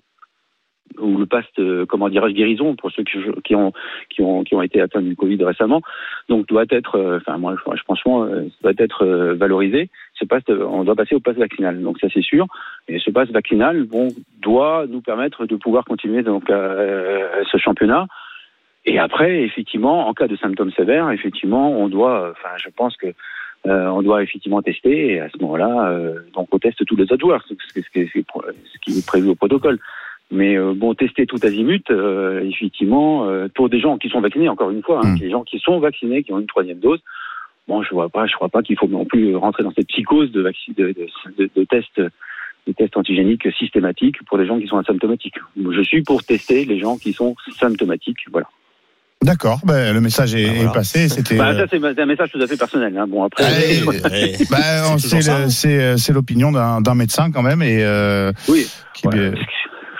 ou le pass, euh, comment dirais-je, guérison pour ceux qui, qui ont qui ont qui ont été atteints du Covid récemment. Donc doit être, euh, enfin moi, je, franchement, euh, doit être valorisé. Ce pass, euh, on doit passer au pass vaccinal. Donc ça c'est sûr. Et ce pass vaccinal, bon, doit nous permettre de pouvoir continuer donc euh, ce championnat. Et après, effectivement, en cas de symptômes sévères, effectivement, on doit, enfin, je pense que euh, on doit effectivement tester. Et à ce moment-là, euh, donc on teste tous les autres joueurs, ce qui est prévu au protocole. Mais euh, bon, tester tout azimut, euh, effectivement, euh, pour des gens qui sont vaccinés, encore une fois, hein, Mm. les gens qui sont vaccinés, qui ont une troisième dose. Bon, je vois pas, je crois pas qu'il faut non plus rentrer dans cette psychose de, de, de, de, de tests des tests antigéniques systématiques pour les gens qui sont asymptomatiques. Je suis pour tester les gens qui sont symptomatiques. Voilà. D'accord, ben, le message est, Ah, voilà. est passé. C'était. Bah, euh, ça, c'est un message tout à fait personnel. Hein. Bon, après, on- C'est toujours c'est ça, le- c'est c'est l'opinion d'un d'un médecin quand même et euh, oui. qui, Ouais. euh,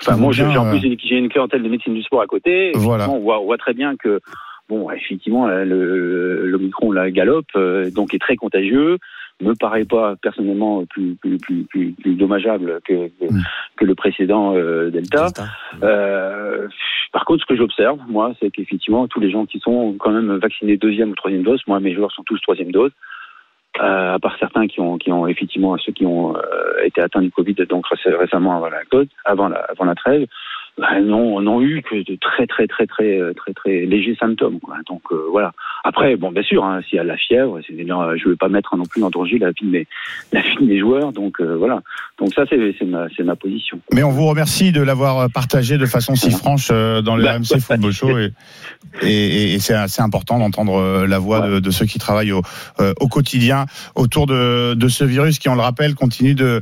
Enfin, moi, j'ai en euh, plus j'ai une, j'ai une clientèle de médecine du sport à côté. Voilà. On voit, on voit très bien que, bon, effectivement, euh, le, le micron, la galope, euh, donc est très contagieux. Me paraît pas personnellement plus plus plus plus, plus dommageable que que, Mm. que le précédent euh, Delta. Delta. Euh, par contre, ce que j'observe, moi, c'est qu'effectivement, tous les gens qui sont quand même vaccinés deuxième ou troisième dose, moi, mes joueurs sont tous troisième dose. Euh, à part certains qui ont, qui ont effectivement ceux qui ont euh, été atteints du Covid donc récemment avant la avant la, avant la trêve, bah, n'ont n'ont eu que de très très très très très très légers symptômes. Quoi. Donc euh, voilà. Après, bon, bien sûr, hein, s'il y a la fièvre, c'est, je ne veux pas mettre non plus en danger la vie des, la vie des joueurs. Donc euh, voilà. Donc ça, c'est, c'est, ma, c'est ma position. Mais on vous remercie de l'avoir partagé de façon si franche euh, dans le Bah, RMC Football Show. Et, et, et c'est assez important d'entendre euh, la voix de, de ceux qui travaillent au, euh, au quotidien autour de, de ce virus qui, on le rappelle, continue de,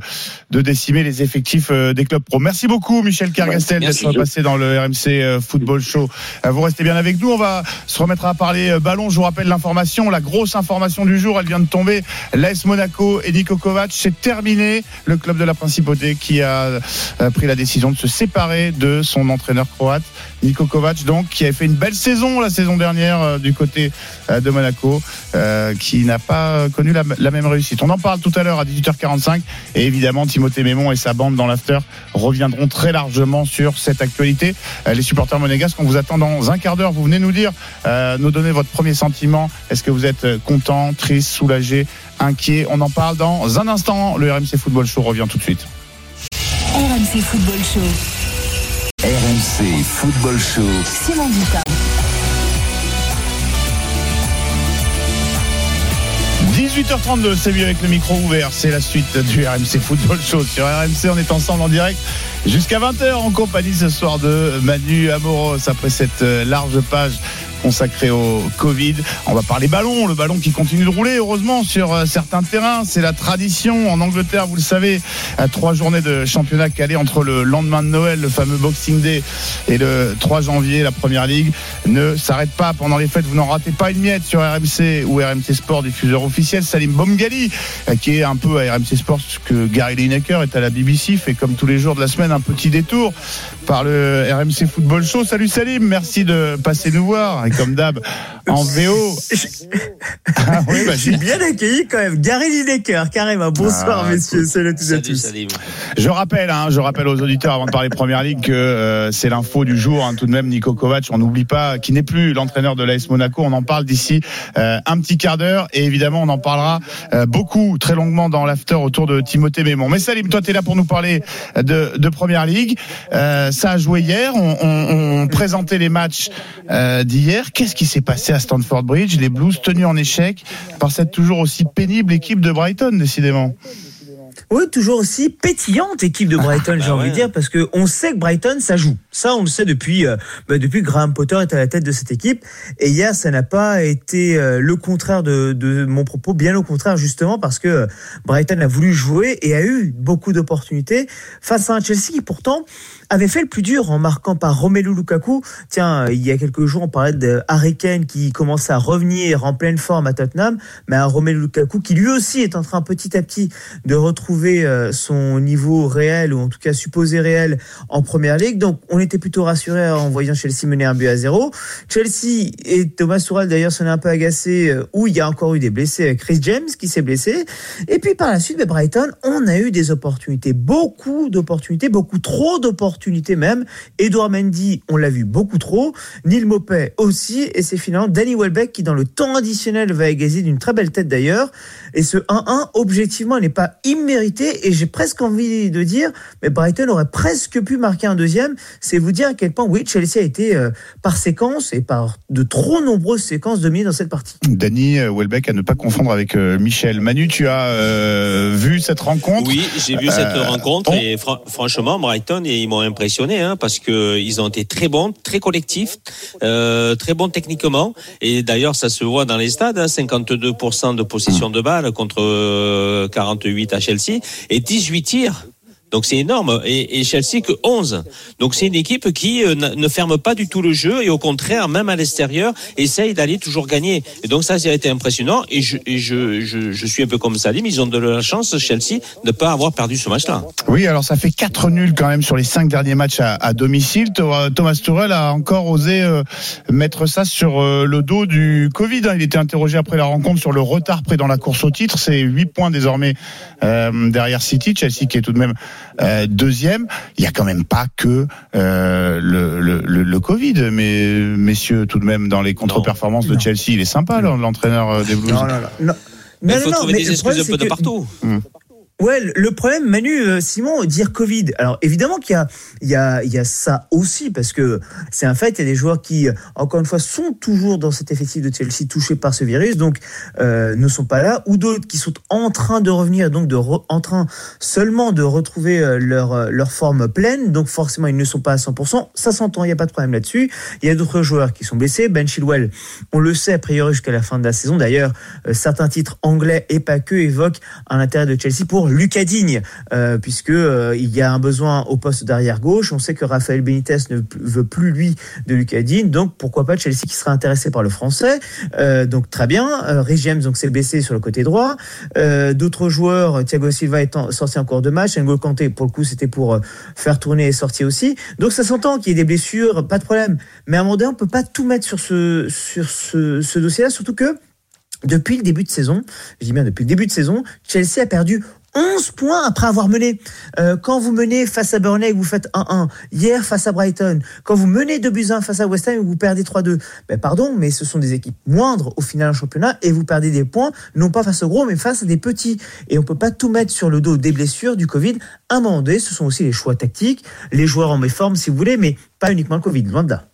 de décimer les effectifs euh, des clubs pro. Merci beaucoup, Michel Cargastel, merci. D'être passé dans le RMC euh, Football Show. Euh, Vous restez bien avec nous. On va se remettre à parler euh, ballon. Je vous rappelle l'information, la grosse information du jour. Elle vient de tomber. L'AS Monaco et Niko Kovac, c'est terminé. Le club de la Principauté qui a pris la décision de se séparer de son entraîneur croate, Niko Kovac, donc qui avait fait une belle saison la saison dernière euh, du côté euh, de Monaco, euh, qui n'a pas connu la, même réussite. On en parle tout à l'heure à 18h45 et évidemment Timothée Mémon et sa bande dans l'after reviendront très largement sur cette actualité. Les supporters monégasques, on vous attend dans un quart d'heure. Vous venez nous dire, nous donner votre premier sentiment. Est-ce que vous êtes content, triste, soulagé, inquiet? On en parle dans un instant. Le RMC Football Show revient tout de suite. RMC Football Show. RMC Football Show. Simon Dutin. 18h32, c'est mieux avec le micro ouvert. C'est la suite du RMC Football Show. Sur RMC, on est ensemble en direct jusqu'à 20h en compagnie ce soir de Manu Amoros. Après cette euh, large page consacrée au Covid, on va parler ballon. Le ballon qui continue de rouler, heureusement, sur euh, certains terrains. C'est la tradition. En Angleterre, vous le savez, à trois journées de championnat calées entre le lendemain de Noël, le fameux Boxing Day, et le 3 janvier, la Première Ligue ne s'arrête pas pendant les fêtes. Vous n'en ratez pas une miette sur RMC ou RMC Sport, diffuseur officiel. Salim Bomgali, euh, qui est un peu à RMC Sport ce que Gary Lineker est à la BBC, fait comme tous les jours de la semaine un petit détour par le RMC Football Show. Salut Salim, merci de passer nous voir. Comme d'hab, en VO. Ah oui, Je suis bien accueilli quand même. Gary Lineker, carrément. Bonsoir, Ah, messieurs. Salut à toutes et à Salut, tous. Salim. Je rappelle, hein, je rappelle aux auditeurs avant de parler Première Ligue que euh, c'est l'info du jour. hein, tout de même, Nico Kovac, on n'oublie pas, qui n'est plus l'entraîneur de l'AS Monaco. On en parle d'ici euh, un petit quart d'heure et évidemment, on en parlera euh, beaucoup, très longuement dans l'after autour de Timothée Mémon. Mais Salim, toi, tu es là pour nous parler de, de Première Ligue. Euh, ça a joué hier. On, on, on présentait les matchs euh, Qu'est-ce qui s'est passé à Stanford Bridge Les Blues tenus en échec par cette toujours aussi pénible équipe de Brighton, décidément. Oui, toujours aussi pétillante équipe de Brighton, j'ai bah envie ouais. de dire, parce que on sait que Brighton, ça joue. Ça, on le sait depuis, euh, bah, depuis que Graham Potter est à la tête de cette équipe. Et hier, ça n'a pas été euh, le contraire de, de mon propos, bien au contraire, justement, parce que euh, Brighton a voulu jouer et a eu beaucoup d'opportunités face à un Chelsea qui, pourtant, avait fait le plus dur en marquant par Romelu Lukaku. Tiens, il y a quelques jours, on parlait de Harry Kane qui commençait à revenir en pleine forme à Tottenham, mais un Romelu Lukaku qui lui aussi est en train petit à petit de retrouver euh, son niveau réel, ou en tout cas supposé réel, en première ligue. Donc, on était plutôt rassurés en voyant Chelsea mener un but à zéro. Chelsea et Thomas Tuchel d'ailleurs s'en est un peu agacé, euh, où il y a encore eu des blessés, Chris James qui s'est blessé. Et puis par la suite, ben, Brighton, on a eu des opportunités, beaucoup d'opportunités, beaucoup trop d'opportunités même. Edouard Mendy, on l'a vu beaucoup trop. Neil Mopet aussi. Et c'est finalement Danny Welbeck qui, dans le temps additionnel, va égaliser d'une très belle tête d'ailleurs. Et ce 1-1, objectivement, n'est pas immérité. Et j'ai presque envie de dire, mais Brighton aurait presque pu marquer un deuxième. C'est vous dire à quel point, oui, Chelsea a été euh, par séquence et par de trop nombreuses séquences dominé dans cette partie. Danny euh, Welbeck à ne pas confondre avec euh, Michel. Manu, tu as euh, vu cette rencontre? Oui, j'ai vu cette rencontre on- et fran- franchement, Brighton, ils m'ont impressionné hein, parce que ils ont été très bons, très collectifs, euh, très bons techniquement. Et d'ailleurs, ça se voit dans les stades, hein, 52% de possession de balle contre euh, 48 à Chelsea et 18 tirs. Donc c'est énorme. Et, Chelsea que 11. Donc c'est une équipe qui euh, ne ferme pas du tout le jeu et au contraire, même à l'extérieur, essaye d'aller toujours gagner. Et donc ça, ça a été impressionnant. Et je, suis un peu comme Salim, ils ont de la chance, Chelsea, de ne pas avoir perdu ce match-là. Oui, alors ça fait 4 nuls quand même sur les 5 derniers matchs à, domicile. Tho- Thomas Tuchel a encore osé euh, mettre ça sur euh, le dos du Covid. hein. Il était interrogé après la rencontre sur le retard pris dans la course au titre. C'est 8 points désormais euh, derrière City, Chelsea qui est tout de même euh, deuxième. Il y a quand même pas que euh, le, le, le, le Covid, mais messieurs, tout de même dans les contre-performances de Non. Chelsea, il est sympa l'entraîneur euh, des Blues. Non, non, non. non. Mais Non, il faut non, non, trouver mais des excuses un peu de partout. Ouais, le- problème, Manu, euh, Simon, dire Covid. Alors évidemment qu'il y a, il y a, il y a ça aussi parce que c'est un fait. Il y a des joueurs qui, euh, encore une fois, sont toujours dans cet effectif de Chelsea touchés par ce virus, donc euh, ne sont pas là, ou d'autres qui sont en train de revenir, donc de en train seulement de retrouver leur leur forme pleine. Donc forcément, ils ne sont pas à 100%. Ça s'entend, il n'y a pas de problème là-dessus. Il y a d'autres joueurs qui sont blessés. Ben Chilwell, on le sait a priori jusqu'à la fin de la saison. D'ailleurs, certains titres anglais et pas que évoquent un intérêt de Chelsea pour Lucas Digne, euh, puisque euh, il y a un besoin au poste d'arrière gauche. On sait que Rafael Benitez ne veut plus lui de Lucas Digne, donc pourquoi pas Chelsea qui sera intéressé par le français. Euh, donc très bien. James donc c'est blessé sur le côté droit. D'autres joueurs, Thiago Silva étant sorti en cours de match, N'Golo Kanté pour le coup c'était pour faire tourner et sortir aussi. Donc ça s'entend qu'il y ait des blessures, pas de problème. Mais à un moment donné, on peut pas tout mettre sur ce sur ce, ce dossier-là, surtout que depuis le début de saison, je dis bien depuis le début de saison, Chelsea a perdu 11 points après avoir mené. Euh, quand vous menez face à Burnley, vous faites 1-1. Hier face à Brighton, quand vous menez 2 buts 1 face à West Ham, vous perdez 3-2. Ben pardon, mais ce sont des équipes moindres au final en championnat et vous perdez des points, non pas face aux gros, mais face à des petits. Et on peut pas tout mettre sur le dos des blessures, du Covid. À un moment donné, ce sont aussi les choix tactiques, les joueurs en méforme si vous voulez, mais pas uniquement le Covid, loin de là.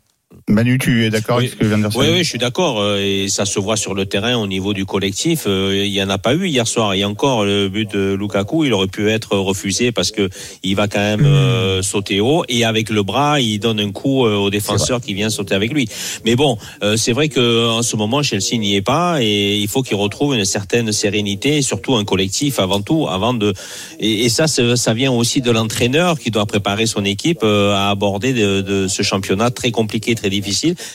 Manu, tu es d'accord Oui. avec ce que vient de dire Oui, je suis d'accord. euh, Et ça se voit sur le terrain au niveau du collectif. euh, Il y en a pas eu hier soir. Et encore, le but de Lukaku, il aurait pu être refusé parce que il va quand même euh, sauter haut. Et avec le bras, il donne un coup au défenseur qui vient sauter avec lui. Mais bon, euh, c'est vrai que en ce moment, Chelsea n'y est pas. Et il faut qu'il retrouve une certaine sérénité et surtout un collectif avant tout, avant de. Et, et ça, ça vient aussi de l'entraîneur qui doit préparer son équipe à aborder de, de ce championnat très compliqué, très difficile,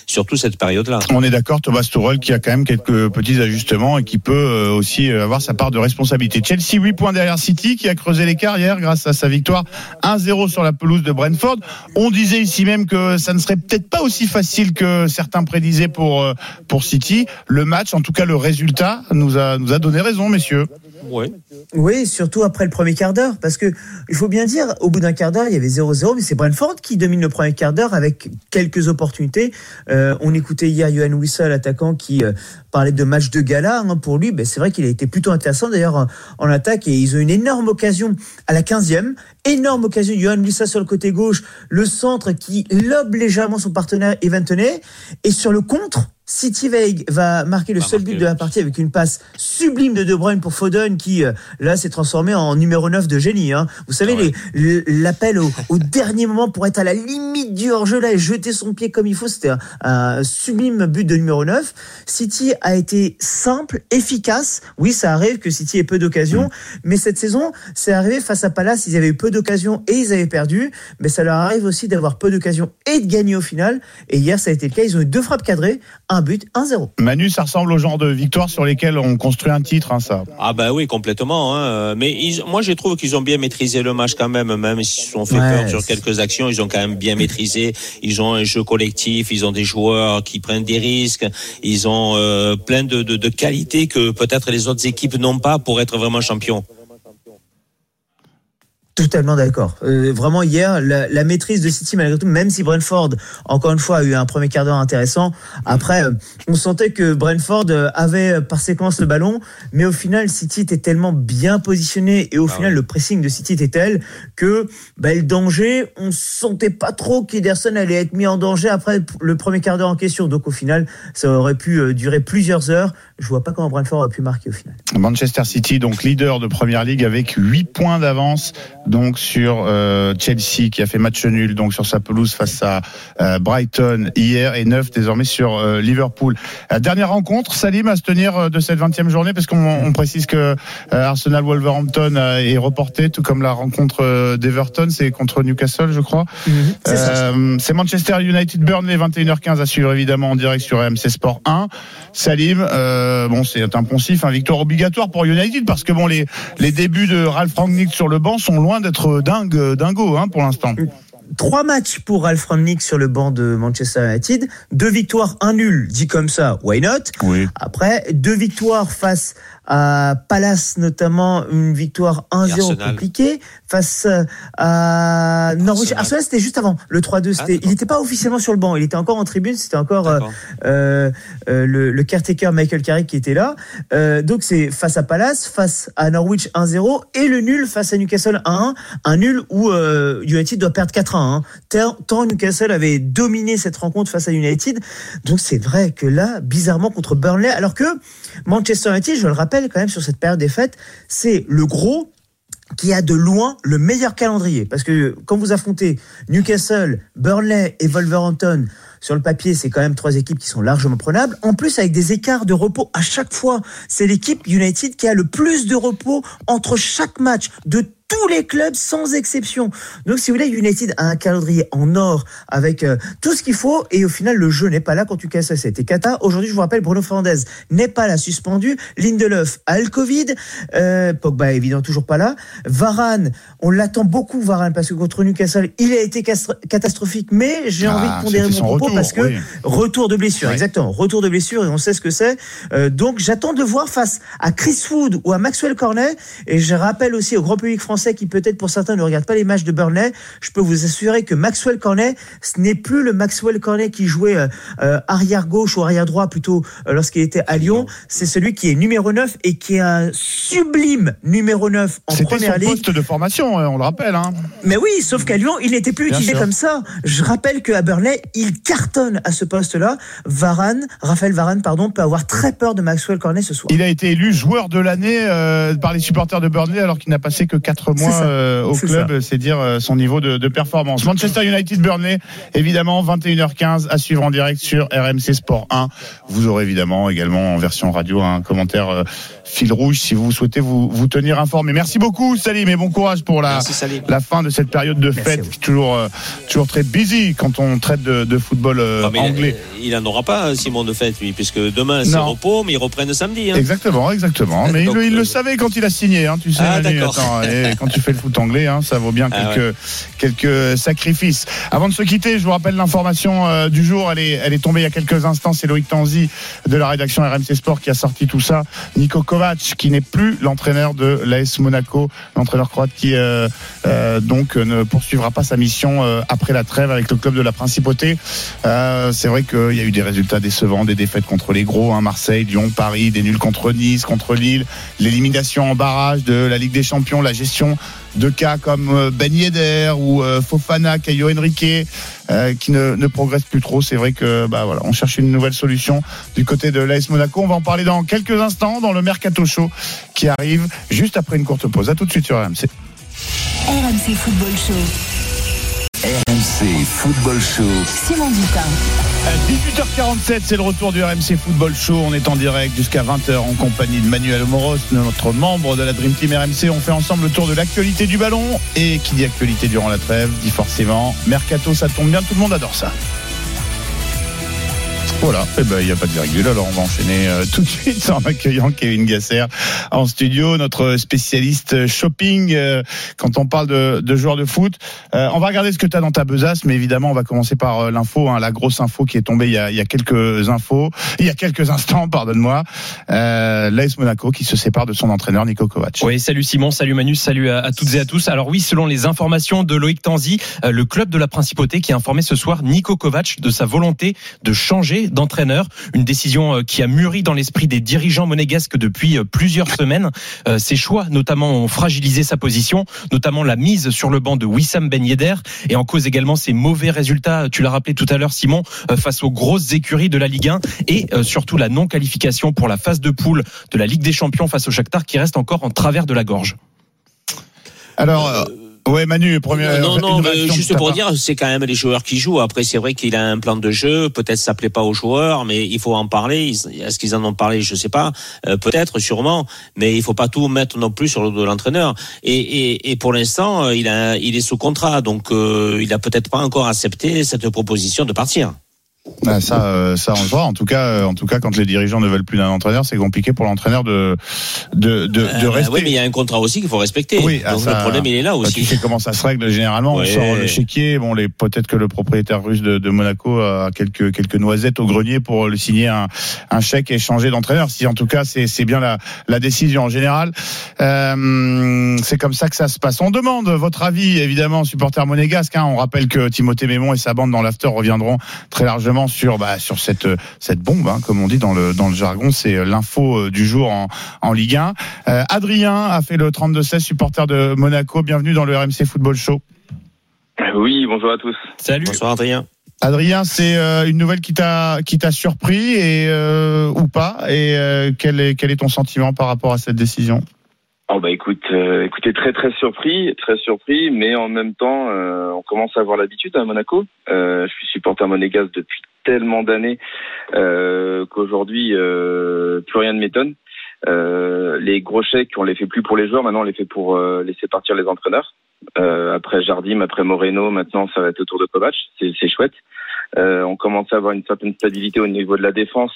surtout cette période-là. On est d'accord, Thomas Tuchel qui a quand même quelques petits ajustements et qui peut euh, aussi euh, avoir sa part de responsabilité. Chelsea 8 points derrière City qui a creusé l'écart hier grâce à sa victoire 1-0 sur la pelouse de Brentford. On disait ici même que ça ne serait peut-être pas aussi facile que certains prédisaient pour euh, pour City. Le match, en tout cas le résultat, nous a nous a donné raison, messieurs. Ouais. Oui, surtout après le premier quart d'heure, parce que il faut bien dire, au bout d'un quart d'heure, il y avait 0-0, mais c'est Brentford qui domine le premier quart d'heure avec quelques opportunités. Euh, on écoutait hier Johan Wissel, attaquant, qui euh, parlait de match de gala. hein, pour lui, ben, c'est vrai qu'il a été plutôt intéressant d'ailleurs en, en attaque, et ils ont une énorme occasion à la 15e, énorme occasion, Johan Wissel sur le côté gauche, le centre qui lobe légèrement son partenaire Eventonnet, et sur le contre, City va, va marquer le Va seul marquer but de la partie avec une passe sublime de De Bruyne pour Foden qui euh, là s'est transformé en numéro 9 de génie. Hein. Vous savez Ah ouais. l'appel au, au dernier moment pour être à la limite du hors-jeu là et jeter son pied comme il faut, c'était un, un sublime but de numéro 9. City a été simple, efficace. Oui, ça arrive que City ait peu d'occasions, mais cette saison, c'est arrivé face à Palace, ils avaient eu peu d'occasions et ils avaient perdu, mais ça leur arrive aussi d'avoir peu d'occasions et de gagner au final. Et hier, ça a été le cas, ils ont eu deux frappes cadrées, un but, 1-0. Manu, ça ressemble au genre de victoire sur lesquelles on construit un titre, hein, ça. Ah bah oui, complètement. Hein. Mais ils, moi, je trouve qu'ils ont bien maîtrisé le match quand même, même s'ils se sont fait Ouais, peur sur quelques actions, ils ont quand même bien maîtrisé. Ils ont un jeu collectif, ils ont des joueurs qui prennent des risques, ils ont euh, plein de, de, de qualités que peut-être les autres équipes n'ont pas pour être vraiment champions. Totalement d'accord. Euh, vraiment hier, la, la maîtrise de City malgré tout, même si Brentford, encore une fois, a eu un premier quart d'heure intéressant. Après, euh, on sentait que Brentford euh, avait euh, par séquence le ballon, mais au final, City était tellement bien positionné et au Ah final, ouais. le pressing de City était tel que bah, le danger, on sentait pas trop qu'Ederson allait être mis en danger après le premier quart d'heure en question. Donc au final, ça aurait pu durer plusieurs heures. Je vois pas comment Brentford aurait pu marquer au final. Manchester City, donc leader de Première Ligue avec 8 points d'avance donc sur euh, Chelsea qui a fait match nul donc sur sa pelouse face à euh, Brighton hier et 9 désormais sur euh, Liverpool. Dernière rencontre, Salim, à se tenir de cette 20e journée parce qu'on on précise que Arsenal Wolverhampton euh, est reporté tout comme la rencontre d'Everton, c'est contre Newcastle je crois. Euh, c'est Manchester United Burnley 21h15 à suivre évidemment en direct sur RMC Sport 1. Salim, euh, bon c'est un poncif, un victoire obligatoire pour United parce que bon les débuts de Ralph Rangnick sur le banc sont loin d'être dingue dingo hein, pour l'instant. Trois matchs pour Ralph Rangnick sur le banc de Manchester United, deux victoires, un nul, dit comme ça, why not? Oui. Après, deux victoires face à Palace, notamment une victoire 1-0 Arsenal. compliquée, face à Norwich. Arsenal. C'était juste avant, le 3-2. C'était, il n'était pas officiellement sur le banc, il était encore en tribune, c'était encore euh, euh, euh, le, le caretaker Michael Carrick qui était là. Euh, donc c'est face à Palace, face à Norwich 1-0 et le nul face à Newcastle 1-1. Un nul où euh, United doit perdre 4-1. Hein. Tant Newcastle avait dominé cette rencontre face à United. Donc c'est vrai que là, bizarrement contre Burnley, alors que Manchester United, je le rappelle quand même sur cette période des fêtes, c'est le gros qui a de loin le meilleur calendrier. Parce que quand vous affrontez Newcastle, Burnley et Wolverhampton, sur le papier, c'est quand même trois équipes qui sont largement prenables. En plus, avec des écarts de repos à chaque fois. C'est l'équipe United qui a le plus de repos entre chaque match de tous les clubs sans exception. Donc, si vous voulez, United a un calendrier en or avec euh, tout ce qu'il faut et au final, le jeu n'est pas là quand tu casses C'était Kata. Aujourd'hui, je vous rappelle, Bruno Fernandez n'est pas là, suspendu. Lindelof a le Covid. Euh, Pogba, évidemment, toujours pas là. Varane, on l'attend beaucoup, Varane, parce que contre Newcastle, il a été catastrophique, mais j'ai Ah, envie de pondérer mon propos retour, parce que oui. retour de blessure, exactement. Retour de blessure et on sait ce que c'est. Euh, donc, j'attends de voir face à Chris Wood ou à Maxwell Cornet. Et je rappelle aussi au grand public français qui peut-être pour certains ne regarde pas les matchs de Burnley, je peux vous assurer que Maxwell Cornet, ce n'est plus le Maxwell Cornet qui jouait euh, euh, arrière gauche ou arrière droit plutôt euh, lorsqu'il était à Lyon. C'est celui qui est numéro 9 et qui est un sublime numéro 9 en première son ligue. poste de formation, euh, on le rappelle. Hein. Mais oui, sauf qu'à Lyon, il n'était plus Bien utilisé sûr. comme ça. Je rappelle qu'à Burnley, il cartonne à ce poste-là. Varane, Raphaël Varane, pardon, peut avoir très peur de Maxwell Cornet ce soir. Il a été élu joueur de l'année euh, par les supporters de Burnley alors qu'il n'a passé que 4 Mois euh, au club. C'est dire euh, son niveau de, de performance. Manchester United Burnley, évidemment, 21h15 à suivre en direct sur RMC Sport 1. Vous aurez évidemment également en version radio un commentaire euh, fil rouge si vous souhaitez vous, vous tenir informé. Merci beaucoup Salim et bon courage pour la, Merci la fin de cette période de Merci fête qui est toujours, euh, toujours très busy quand on traite de, de football anglais. Il n'en aura pas, Simon de fête, lui, puisque demain c'est repos, mais ils reprennent samedi. Hein. Exactement, exactement. Mais il, Donc, le- il le savait quand il a signé, hein, tu sais. Ah, Manu, d'accord. attends, et quand tu fais le foot anglais, hein, ça vaut bien Ah, quelques, quelques sacrifices. Avant de se quitter, je vous rappelle l'information euh, du jour. Elle est, elle est tombée il y a quelques instants. C'est Loïc Tanzi de la rédaction RMC Sport qui a sorti tout ça. Nico Kovac, qui n'est plus l'entraîneur de l'AS Monaco, l'entraîneur croate qui euh, euh, donc ne poursuivra pas sa mission après la trêve avec le club de la Principauté. C'est vrai qu'il y a eu des résultats décevants, des défaites contre les gros, hein, Marseille, Lyon, Paris, des nuls contre Nice, contre Lille, l'élimination en barrage de la Ligue des Champions, la gestion de cas comme euh, Ben Yedder ou euh, Fofana, Caio Henrique, euh, qui ne, ne progressent plus trop. C'est vrai que bah voilà, on cherche une nouvelle solution du côté de l'AS Monaco. On va en parler dans quelques instants dans le Mercato Show qui arrive juste après une courte pause. À tout de suite sur RMC. RMC Football Show. RMC Football Show. Simon Dutin. Euh, 18h47, c'est le retour du RMC Football Show. On est en direct jusqu'à 20h en compagnie de Manuel Moros, notre membre de la Dream Team RMC. On fait ensemble le tour de l'actualité du ballon. Et qui dit actualité durant la trêve, dit forcément Mercato, ça tombe bien, tout le monde adore ça. Voilà, eh ben il n'y a pas de virgule, alors on va enchaîner euh, tout de suite en accueillant Kevin Gasser en studio, notre spécialiste shopping euh, quand on parle de, de joueurs de foot. Euh, on va regarder ce que tu as dans ta besace, mais évidemment on va commencer par euh, l'info, hein, la grosse info qui est tombée il y a, il y a quelques infos, il y a quelques instants, pardonne-moi. Euh, L'AS Monaco qui se sépare de son entraîneur Nico Kovac. Oui, salut Simon, salut Manu, salut à, à toutes et à tous. Alors oui, selon les informations de Loïc Tanzi, euh, le club de la Principauté qui a informé ce soir Nico Kovac de sa volonté de changer d'entraîneur, une décision euh, qui a mûri dans l'esprit des dirigeants monégasques depuis euh, plusieurs semaines. Euh, Ses choix notamment ont fragilisé sa position, notamment la mise sur le banc de Wissam Ben Yedder et en cause également ses mauvais résultats, tu l'as rappelé tout à l'heure Simon, face aux grosses écuries de la Ligue 1 et surtout la non-qualification pour la phase de poule de la Ligue des Champions face au Shakhtar qui reste encore en travers de la gorge. Alors, euh, ouais Manu, première non, non, une mais juste pour dire, c'est quand même les joueurs qui jouent. Après, c'est vrai qu'il a un plan de jeu. Peut-être ça plaît pas aux joueurs, mais il faut en parler. Est-ce qu'ils en ont parlé? Je sais pas. Euh, Peut-être, sûrement, mais il faut pas tout mettre non plus sur le dos de l'entraîneur. Et, et, et pour l'instant, euh, il a, il est sous contrat, donc euh, il a peut-être pas encore accepté cette proposition de partir. Ah, ça, euh, ça on le voit. En tout cas, euh, en tout cas, quand les dirigeants ne veulent plus d'un entraîneur, c'est compliqué pour l'entraîneur de de, de, de Euh, rester. oui, mais il y a un contrat aussi qu'il faut respecter. Oui, ah, Donc ça- le problème, il est là Bah, aussi. tu sais comment ça se règle généralement. Ouais. On sort le chéquier. Bon, les peut-être que le propriétaire russe de, de Monaco a quelques quelques noisettes au grenier pour le signer un, un chèque et changer d'entraîneur. Si en tout cas c'est c'est bien la la décision en général. Euh, c'est comme ça que ça se passe. On demande votre avis évidemment, supporter monégasque. Hein. On rappelle que Timothée Mémon et sa bande dans l'after reviendront très largement sur bah, sur cette cette bombe, hein, comme on dit dans le dans le jargon. C'est l'info euh, du jour en en Ligue 1. Euh, Adrien a fait le 32-16, supporter de Monaco. Bienvenue dans le RMC Football Show. Oui, bonjour à tous. Salut. Bonsoir Adrien. Adrien, c'est euh, une nouvelle qui t'a qui t'a surpris et euh, ou pas? Et euh, quel est quel est ton sentiment par rapport à cette décision? Oh bah écoute, euh, écoutez, très très surpris, très surpris, mais en même temps, euh, on commence à avoir l'habitude à Monaco. Euh, je suis supporter monégasque depuis tellement d'années euh, qu'aujourd'hui, euh, plus rien ne m'étonne. Euh, les gros chèques, on les fait plus pour les joueurs, maintenant on les fait pour laisser partir les entraîneurs. Après Jardim, après Moreno, maintenant ça va être au tour de Kovac, c'est chouette. On commence à avoir une certaine stabilité au niveau de la défense.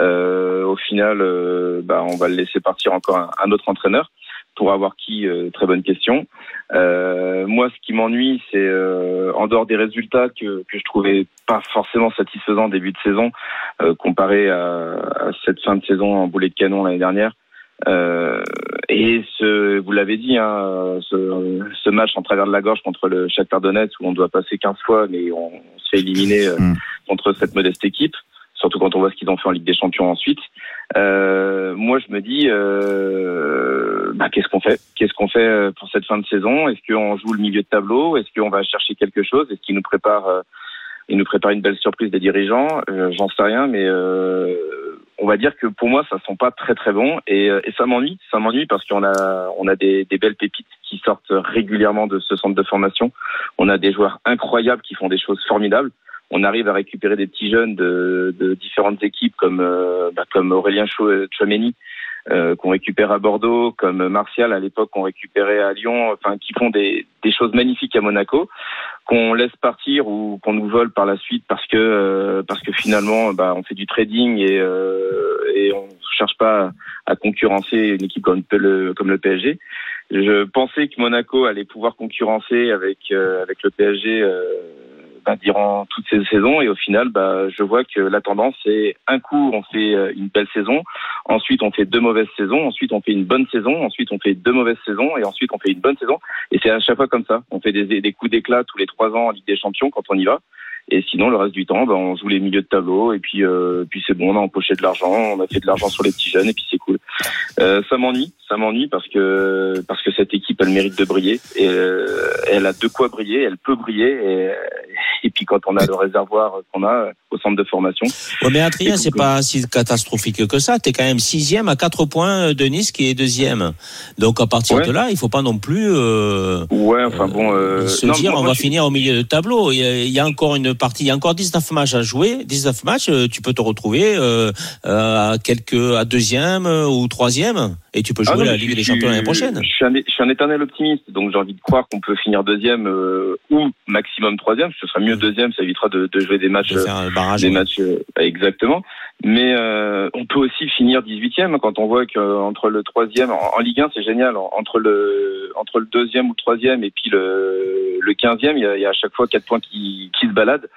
Euh, au final, euh, bah, on va le laisser partir encore un, un autre entraîneur pour avoir qui euh, Très bonne question. Euh, moi, ce qui m'ennuie, c'est euh, en dehors des résultats que, que je trouvais pas forcément satisfaisants début de saison, euh, comparé à, à cette fin de saison en boulet de canon l'année dernière. Euh, et ce, vous l'avez dit, hein, ce, ce match en travers de la gorge contre le Shakhtar Donetsk où on doit passer 15 fois, mais on, se fait éliminer Mm. contre cette modeste équipe. Surtout quand on voit ce qu'ils ont fait en Ligue des Champions ensuite. Euh, moi, je me dis, euh, bah, qu'est-ce qu'on fait? Qu'est-ce qu'on fait euh, pour cette fin de saison? Est-ce qu'on joue le milieu de tableau? Est-ce qu'on va chercher quelque chose? Est-ce qu'il nous prépare euh, il nous prépare une belle surprise des dirigeants? Euh, J'en sais rien, mais on va dire que pour moi, ça sent pas très très bon et, et ça m'ennuie. Ça m'ennuie parce qu'on a on a des, des belles pépites qui sortent régulièrement de ce centre de formation. On a des joueurs incroyables qui font des choses formidables. On arrive à récupérer des petits jeunes de, de différentes équipes comme euh, bah, comme Aurélien Chou- Chouameni euh, qu'on récupère à Bordeaux, comme Martial à l'époque qu'on récupérait à Lyon, enfin qui font des, des choses magnifiques à Monaco, qu'on laisse partir ou qu'on nous vole par la suite parce que euh, parce que finalement bah, on fait du trading et euh, et on cherche pas à concurrencer une équipe comme le comme le PSG. Je pensais que Monaco allait pouvoir concurrencer avec euh, avec le PSG euh, bah, durant toutes ces saisons. Et au final bah, je vois que la tendance c'est un coup on fait euh, une belle saison, ensuite on fait deux mauvaises saisons, ensuite on fait une bonne saison, ensuite on fait deux mauvaises saisons. Et ensuite on fait une bonne saison. Et c'est à chaque fois comme ça. On fait des, des coups d'éclat tous les trois ans en Ligue des Champions quand on y va. Et sinon, le reste du temps, bah, on joue les milieux de tableau et puis, euh, puis c'est bon, on a empoché de l'argent, on a fait de l'argent sur les petits jeunes et puis c'est cool. Euh, ça m'ennuie, ça m'ennuie parce que parce que cette équipe elle mérite de briller et euh, elle a de quoi briller, elle peut briller et, et puis quand on a le réservoir qu'on a au centre de formation. Ouais, mais Adrien, Et c'est pas si catastrophique que ça. T'es quand même sixième à quatre points de Nice qui est deuxième. Donc à partir Ouais. de là, il faut pas non plus euh, Ouais, enfin bon. Euh, se non, dire moi, on moi, va je- finir au milieu de tableau. Il y, a, il y a encore une partie, il y a encore 19 matchs à jouer. 19 matchs, euh, tu peux te retrouver euh, euh, à quelques à deuxième euh, ou troisième et tu peux jouer Ah non, la Ligue des Champions l'année prochaine. Je suis, un, je suis un éternel optimiste, donc j'ai envie de croire qu'on peut finir deuxième euh, ou maximum troisième. Ce sera mieux deuxième, ça évitera de, de jouer des matchs, De faire un barrage. des matchs euh, exactement. Mais euh, on peut aussi finir 18e quand on voit qu'entre le troisième en, en Ligue 1 c'est génial en- entre le entre le deuxième ou le troisième et puis le le 15e il y a, il y a à chaque fois quatre points qui qui se baladent.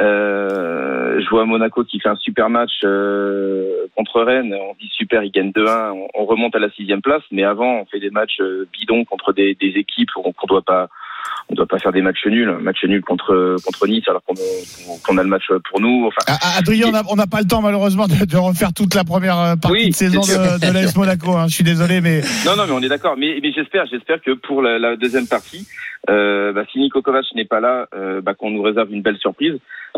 Euh, je vois Monaco qui fait un super match euh, contre Rennes. On dit super, ils gagnent 2-1. On, on remonte à la sixième place, mais avant on fait des matchs euh, bidons contre des, des équipes qu'on qu'on doit pas on doit pas faire des matchs nuls. Match nul contre contre Nice alors qu'on qu'on a le match pour nous. Enfin, Ah, ah, Adrien, on n'a on n'a pas le temps malheureusement de, de refaire toute la première euh, partie Oui, de saison de, de l'AS Monaco. hein. Je suis désolé, mais Non, non, mais on est d'accord. Mais, mais j'espère, j'espère que pour la, la deuxième partie, euh, bah, si Niko Kovac n'est pas là, euh, bah, qu'on nous réserve une belle surprise.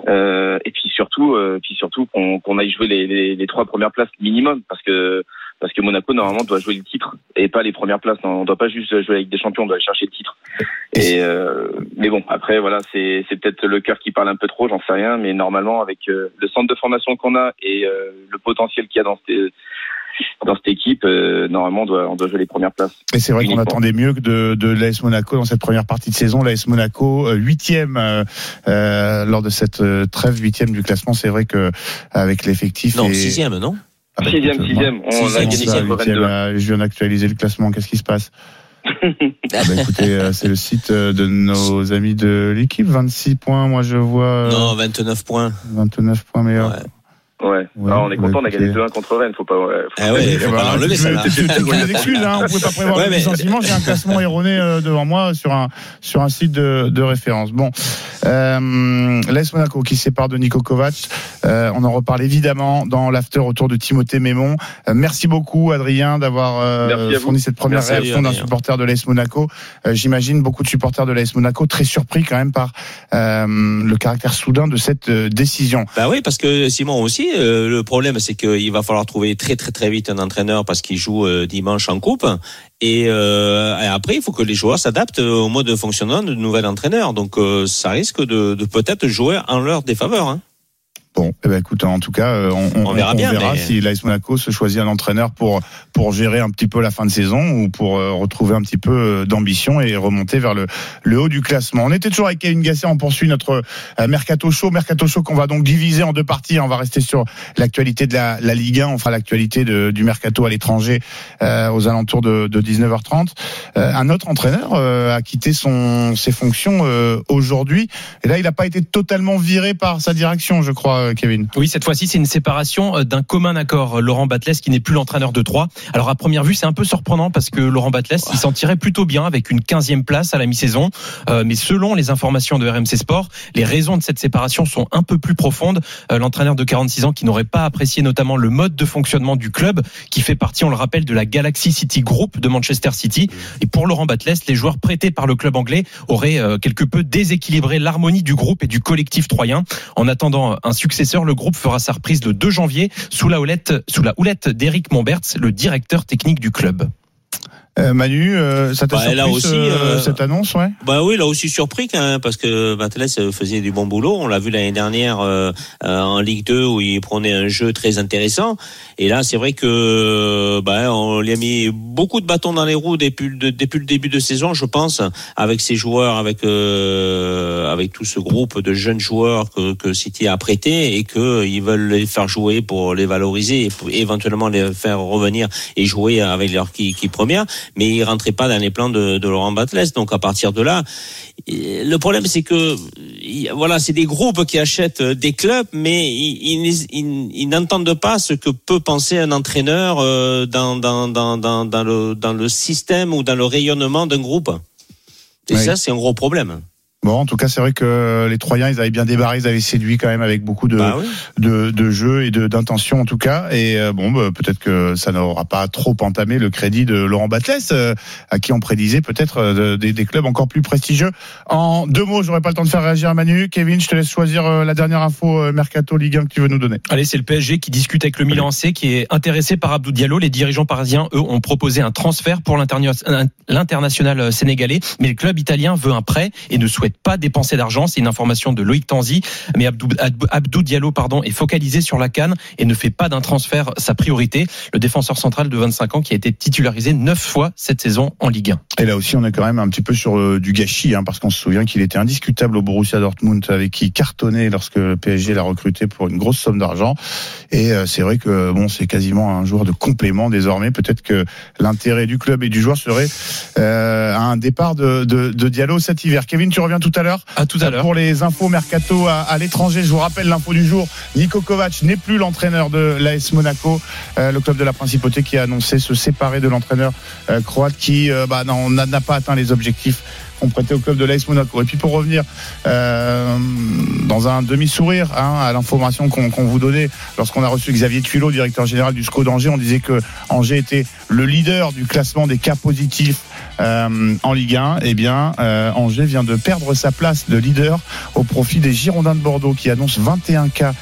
Euh, et puis surtout, euh, puis surtout qu'on qu'on aille jouer les, les, les trois premières places minimum, parce que parce que Monaco normalement doit jouer le titre et pas les premières places. Non, on doit pas juste jouer avec des champions, on doit aller chercher le titre. Et euh, mais bon, après voilà, c'est c'est peut-être le cœur qui parle un peu trop, j'en sais rien. Mais normalement, avec euh, le centre de formation qu'on a et euh, le potentiel qu'il y a dans ces dans cette équipe, euh, normalement, on doit, on doit jouer les premières places. Et c'est vrai qu'on attendait mieux que de, de l'AS Monaco dans cette première partie de saison. L'AS Monaco, huitième euh, euh, lors de cette trêve, huitième du classement. C'est vrai que avec l'effectif. Non, sixième, non? Sixième, écoute, sixième. moi, On Sixième, a gagné ça, contre huitième, 22. euh, Je viens d'actualiser le classement. Qu'est-ce qui se passe Ah bah, Écoutez, euh, c'est le site euh, de nos amis de l'équipe. 26 points. Moi, je vois euh, Non, 29 points. 29 points meilleurs. Ouais. Ouais. Ouais, Alors, on est bah, content, on a gagné écoutez. 2-1 contre Rennes. Faut pas. ouais, faut Ah ouais, Eh faut ben, pas l'enlever, tu- des excuses, hein, on pouvait pas prévoir Ouais, le mais- licenciement. J'ai un classement erroné euh, devant moi sur un sur un site de, de référence. Bon, euh, l'AS Monaco qui se sépare de Nico Kovac. Euh, on en reparle évidemment dans l'after autour de Timothée Mémon. Euh, merci beaucoup Adrien d'avoir euh, fourni cette première Merci réaction d'un supporter de l'AS Monaco. Euh, J'imagine beaucoup de supporters de l'AS Monaco très surpris quand même par euh, le caractère soudain de cette euh, décision. Bah oui, parce que Simon aussi, euh, le problème c'est qu'il va falloir trouver très très très vite un entraîneur parce qu'il joue euh, dimanche en coupe. Et, euh, après, il faut que les joueurs s'adaptent au mode de fonctionnement du nouvel entraîneur. Donc euh, ça risque de, de peut-être jouer en leur défaveur. Hein. Bon, eh ben écoute, en tout cas, euh, on, On verra bien, mais- si l'AS Monaco se choisit un entraîneur pour pour gérer un petit peu la fin de saison ou pour euh, retrouver un petit peu euh, d'ambition et remonter vers le le haut du classement. On était toujours avec Kevin Gasset, on poursuit notre euh, mercato show, mercato show qu'on va donc diviser en deux parties. On va rester sur l'actualité de la, la Ligue 1, on fera l'actualité du mercato à l'étranger euh, aux alentours de, de 19h30. Euh, un autre entraîneur euh, a quitté son ses fonctions euh, aujourd'hui et là il n'a pas été totalement viré par sa direction, je crois, euh, Kevin. Oui, cette fois-ci, c'est une séparation euh, d'un commun accord. Laurent Batles, qui n'est plus l'entraîneur de Troyes. Alors, à première vue, c'est un peu surprenant parce que Laurent Batles, il s'en tirait plutôt bien avec une 15e place à la mi-saison. Euh, mais selon les informations de RMC Sport, les raisons de cette séparation sont un peu plus profondes. Euh, l'entraîneur de 46 ans qui n'aurait pas apprécié notamment le mode de fonctionnement du club, qui fait partie, on le rappelle, de la Galaxy City Group de Manchester City. Et pour Laurent Batles, les joueurs prêtés par le club anglais auraient euh, quelque peu déséquilibré l'harmonie du groupe et du collectif troyen. En attendant un le groupe fera sa reprise le 2 janvier sous la houlette d'Éric Momberts, le directeur technique du club. Euh, Manu, euh, ça t'a Bah, surpris là aussi, ce- euh, cette annonce, ouais? Bah oui, là aussi surpris quand même parce que Batles faisait du bon boulot. On l'a vu l'année dernière en Ligue 2 où il prenait un jeu très intéressant. Et là, c'est vrai que bah, on lui a mis beaucoup de bâtons dans les roues depuis, le- depuis le début de saison, je pense, avec ses joueurs, avec euh, avec tout ce groupe de jeunes joueurs que, que City a prêté et que ils veulent les faire jouer pour les valoriser et pour éventuellement les faire revenir et jouer avec leur qui, qui première. Mais il rentrait pas dans les plans de, de Laurent Batles. Donc à partir de là, le problème, c'est que il- voilà, c'est des groupes qui achètent euh, des clubs, mais ils, ils- ils- ils n'entendent pas ce que peut penser un entraîneur euh, dans, dans, dans, dans, dans le, dans le système ou dans le rayonnement d'un groupe. Et Oui. ça, c'est un gros problème. Bon, en tout cas, c'est vrai que les Troyens, ils avaient bien débarré, ils avaient séduit quand même avec beaucoup de, Bah oui. de, de jeu et de d'intention en tout cas. Et euh, bon, bah, peut-être que ça n'aura pas trop entamé le crédit de Laurent Batles, euh, à qui on prédisait peut-être euh, des, des clubs encore plus prestigieux. En deux mots, j'aurais pas le temps de faire réagir à Manu. Kevin, je te laisse choisir la dernière info mercato Ligue 1 que tu veux nous donner. Allez, c'est le PSG qui discute avec le Milan AC, qui est intéressé par Abdou Diallo. Les dirigeants parisiens, eux, ont proposé un transfert pour l'interna- l'international sénégalais, mais le club italien veut un prêt et ne souhaite pas dépenser d'argent. C'est une information de Loïc Tanzi, mais Abdou, Diallo, pardon, est focalisé sur la canne et ne fait pas d'un transfert sa priorité. Le défenseur central de 25 ans qui a été titularisé neuf fois cette saison en Ligue 1. Et là aussi, on est quand même un petit peu sur euh, du gâchis, hein, parce qu'on se souvient qu'il était indiscutable au Borussia Dortmund, avec qui cartonnait lorsque le PSG l'a recruté pour une grosse somme d'argent. Et euh, c'est vrai que bon, c'est quasiment un joueur de complément désormais. Peut-être que l'intérêt du club et du joueur serait euh, un départ de Diallo cet hiver. Kevin, tu reviens tout à l'heure À tout à l'heure. pour les infos mercato à, à l'étranger. Je vous rappelle l'info du jour. Nico Kovac n'est plus l'entraîneur de l'AS Monaco, euh, le club de la Principauté qui a annoncé se séparer de l'entraîneur euh, croate qui euh, bah, n'a pas atteint les objectifs qu'on prêtait au club de l'AS Monaco. Et puis pour revenir euh, dans un demi-sourire hein, à l'information qu'on vous donnait lorsqu'on a reçu Xavier Tuilot, directeur général du SCO d'Angers, on disait que Angers était le leader du classement des cas positifs euh, en Ligue 1. Eh bien, euh, Angers vient de perdre sa place de leader au profit des Girondins de Bordeaux qui annoncent 21 cas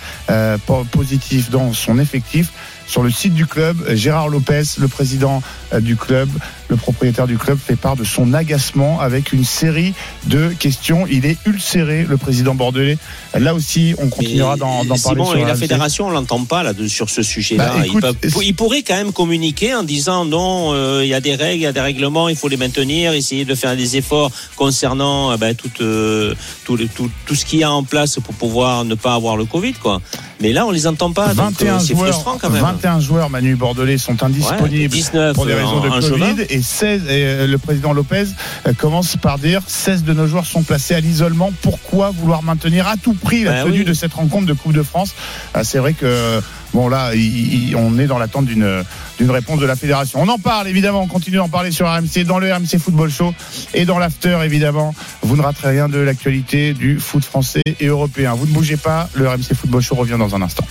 po- positifs dans son effectif sur le site du club. Gérard Lopez, le président du club, le propriétaire du club, fait part de son agacement avec une série de questions. Il est ulcéré, le président bordelais. Là aussi, on continuera d'en parler. Simon, sur et la fédération, on l'entend pas là sur ce sujet-là. Bah, il, écoute, peut- il pourrait quand même communiquer en disant non, euh, il y a des règles, il y a des règlements, il faut les maintenir, essayer de faire des efforts concernant euh, ben, tout, euh, tout, le- tout, tout ce qu'il y a en place pour pouvoir ne pas avoir le Covid, quoi. Mais là, on les entend pas, donc 21 euh, c'est joueurs, frustrant quand même. 21 joueurs, Manu Bordelais, sont Ouais, indisponibles 19 pour des raisons de Covid et 16 et euh, le président Lopez euh, commence par dire 16 de nos joueurs sont placés à l'isolement. Pourquoi vouloir maintenir à tout prix la Bah tenue oui. de cette rencontre de Coupe de France? Euh, c'est vrai que bon là il- il- on est dans l'attente d'une d'une réponse de la fédération. On en parle évidemment. On continue d'en parler sur RMC dans le RMC Football Show et dans l'after évidemment. Vous ne raterez rien de l'actualité du foot français et européen. Vous ne bougez pas. Le RMC Football Show revient dans un instant.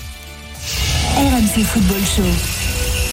RMC Football Show.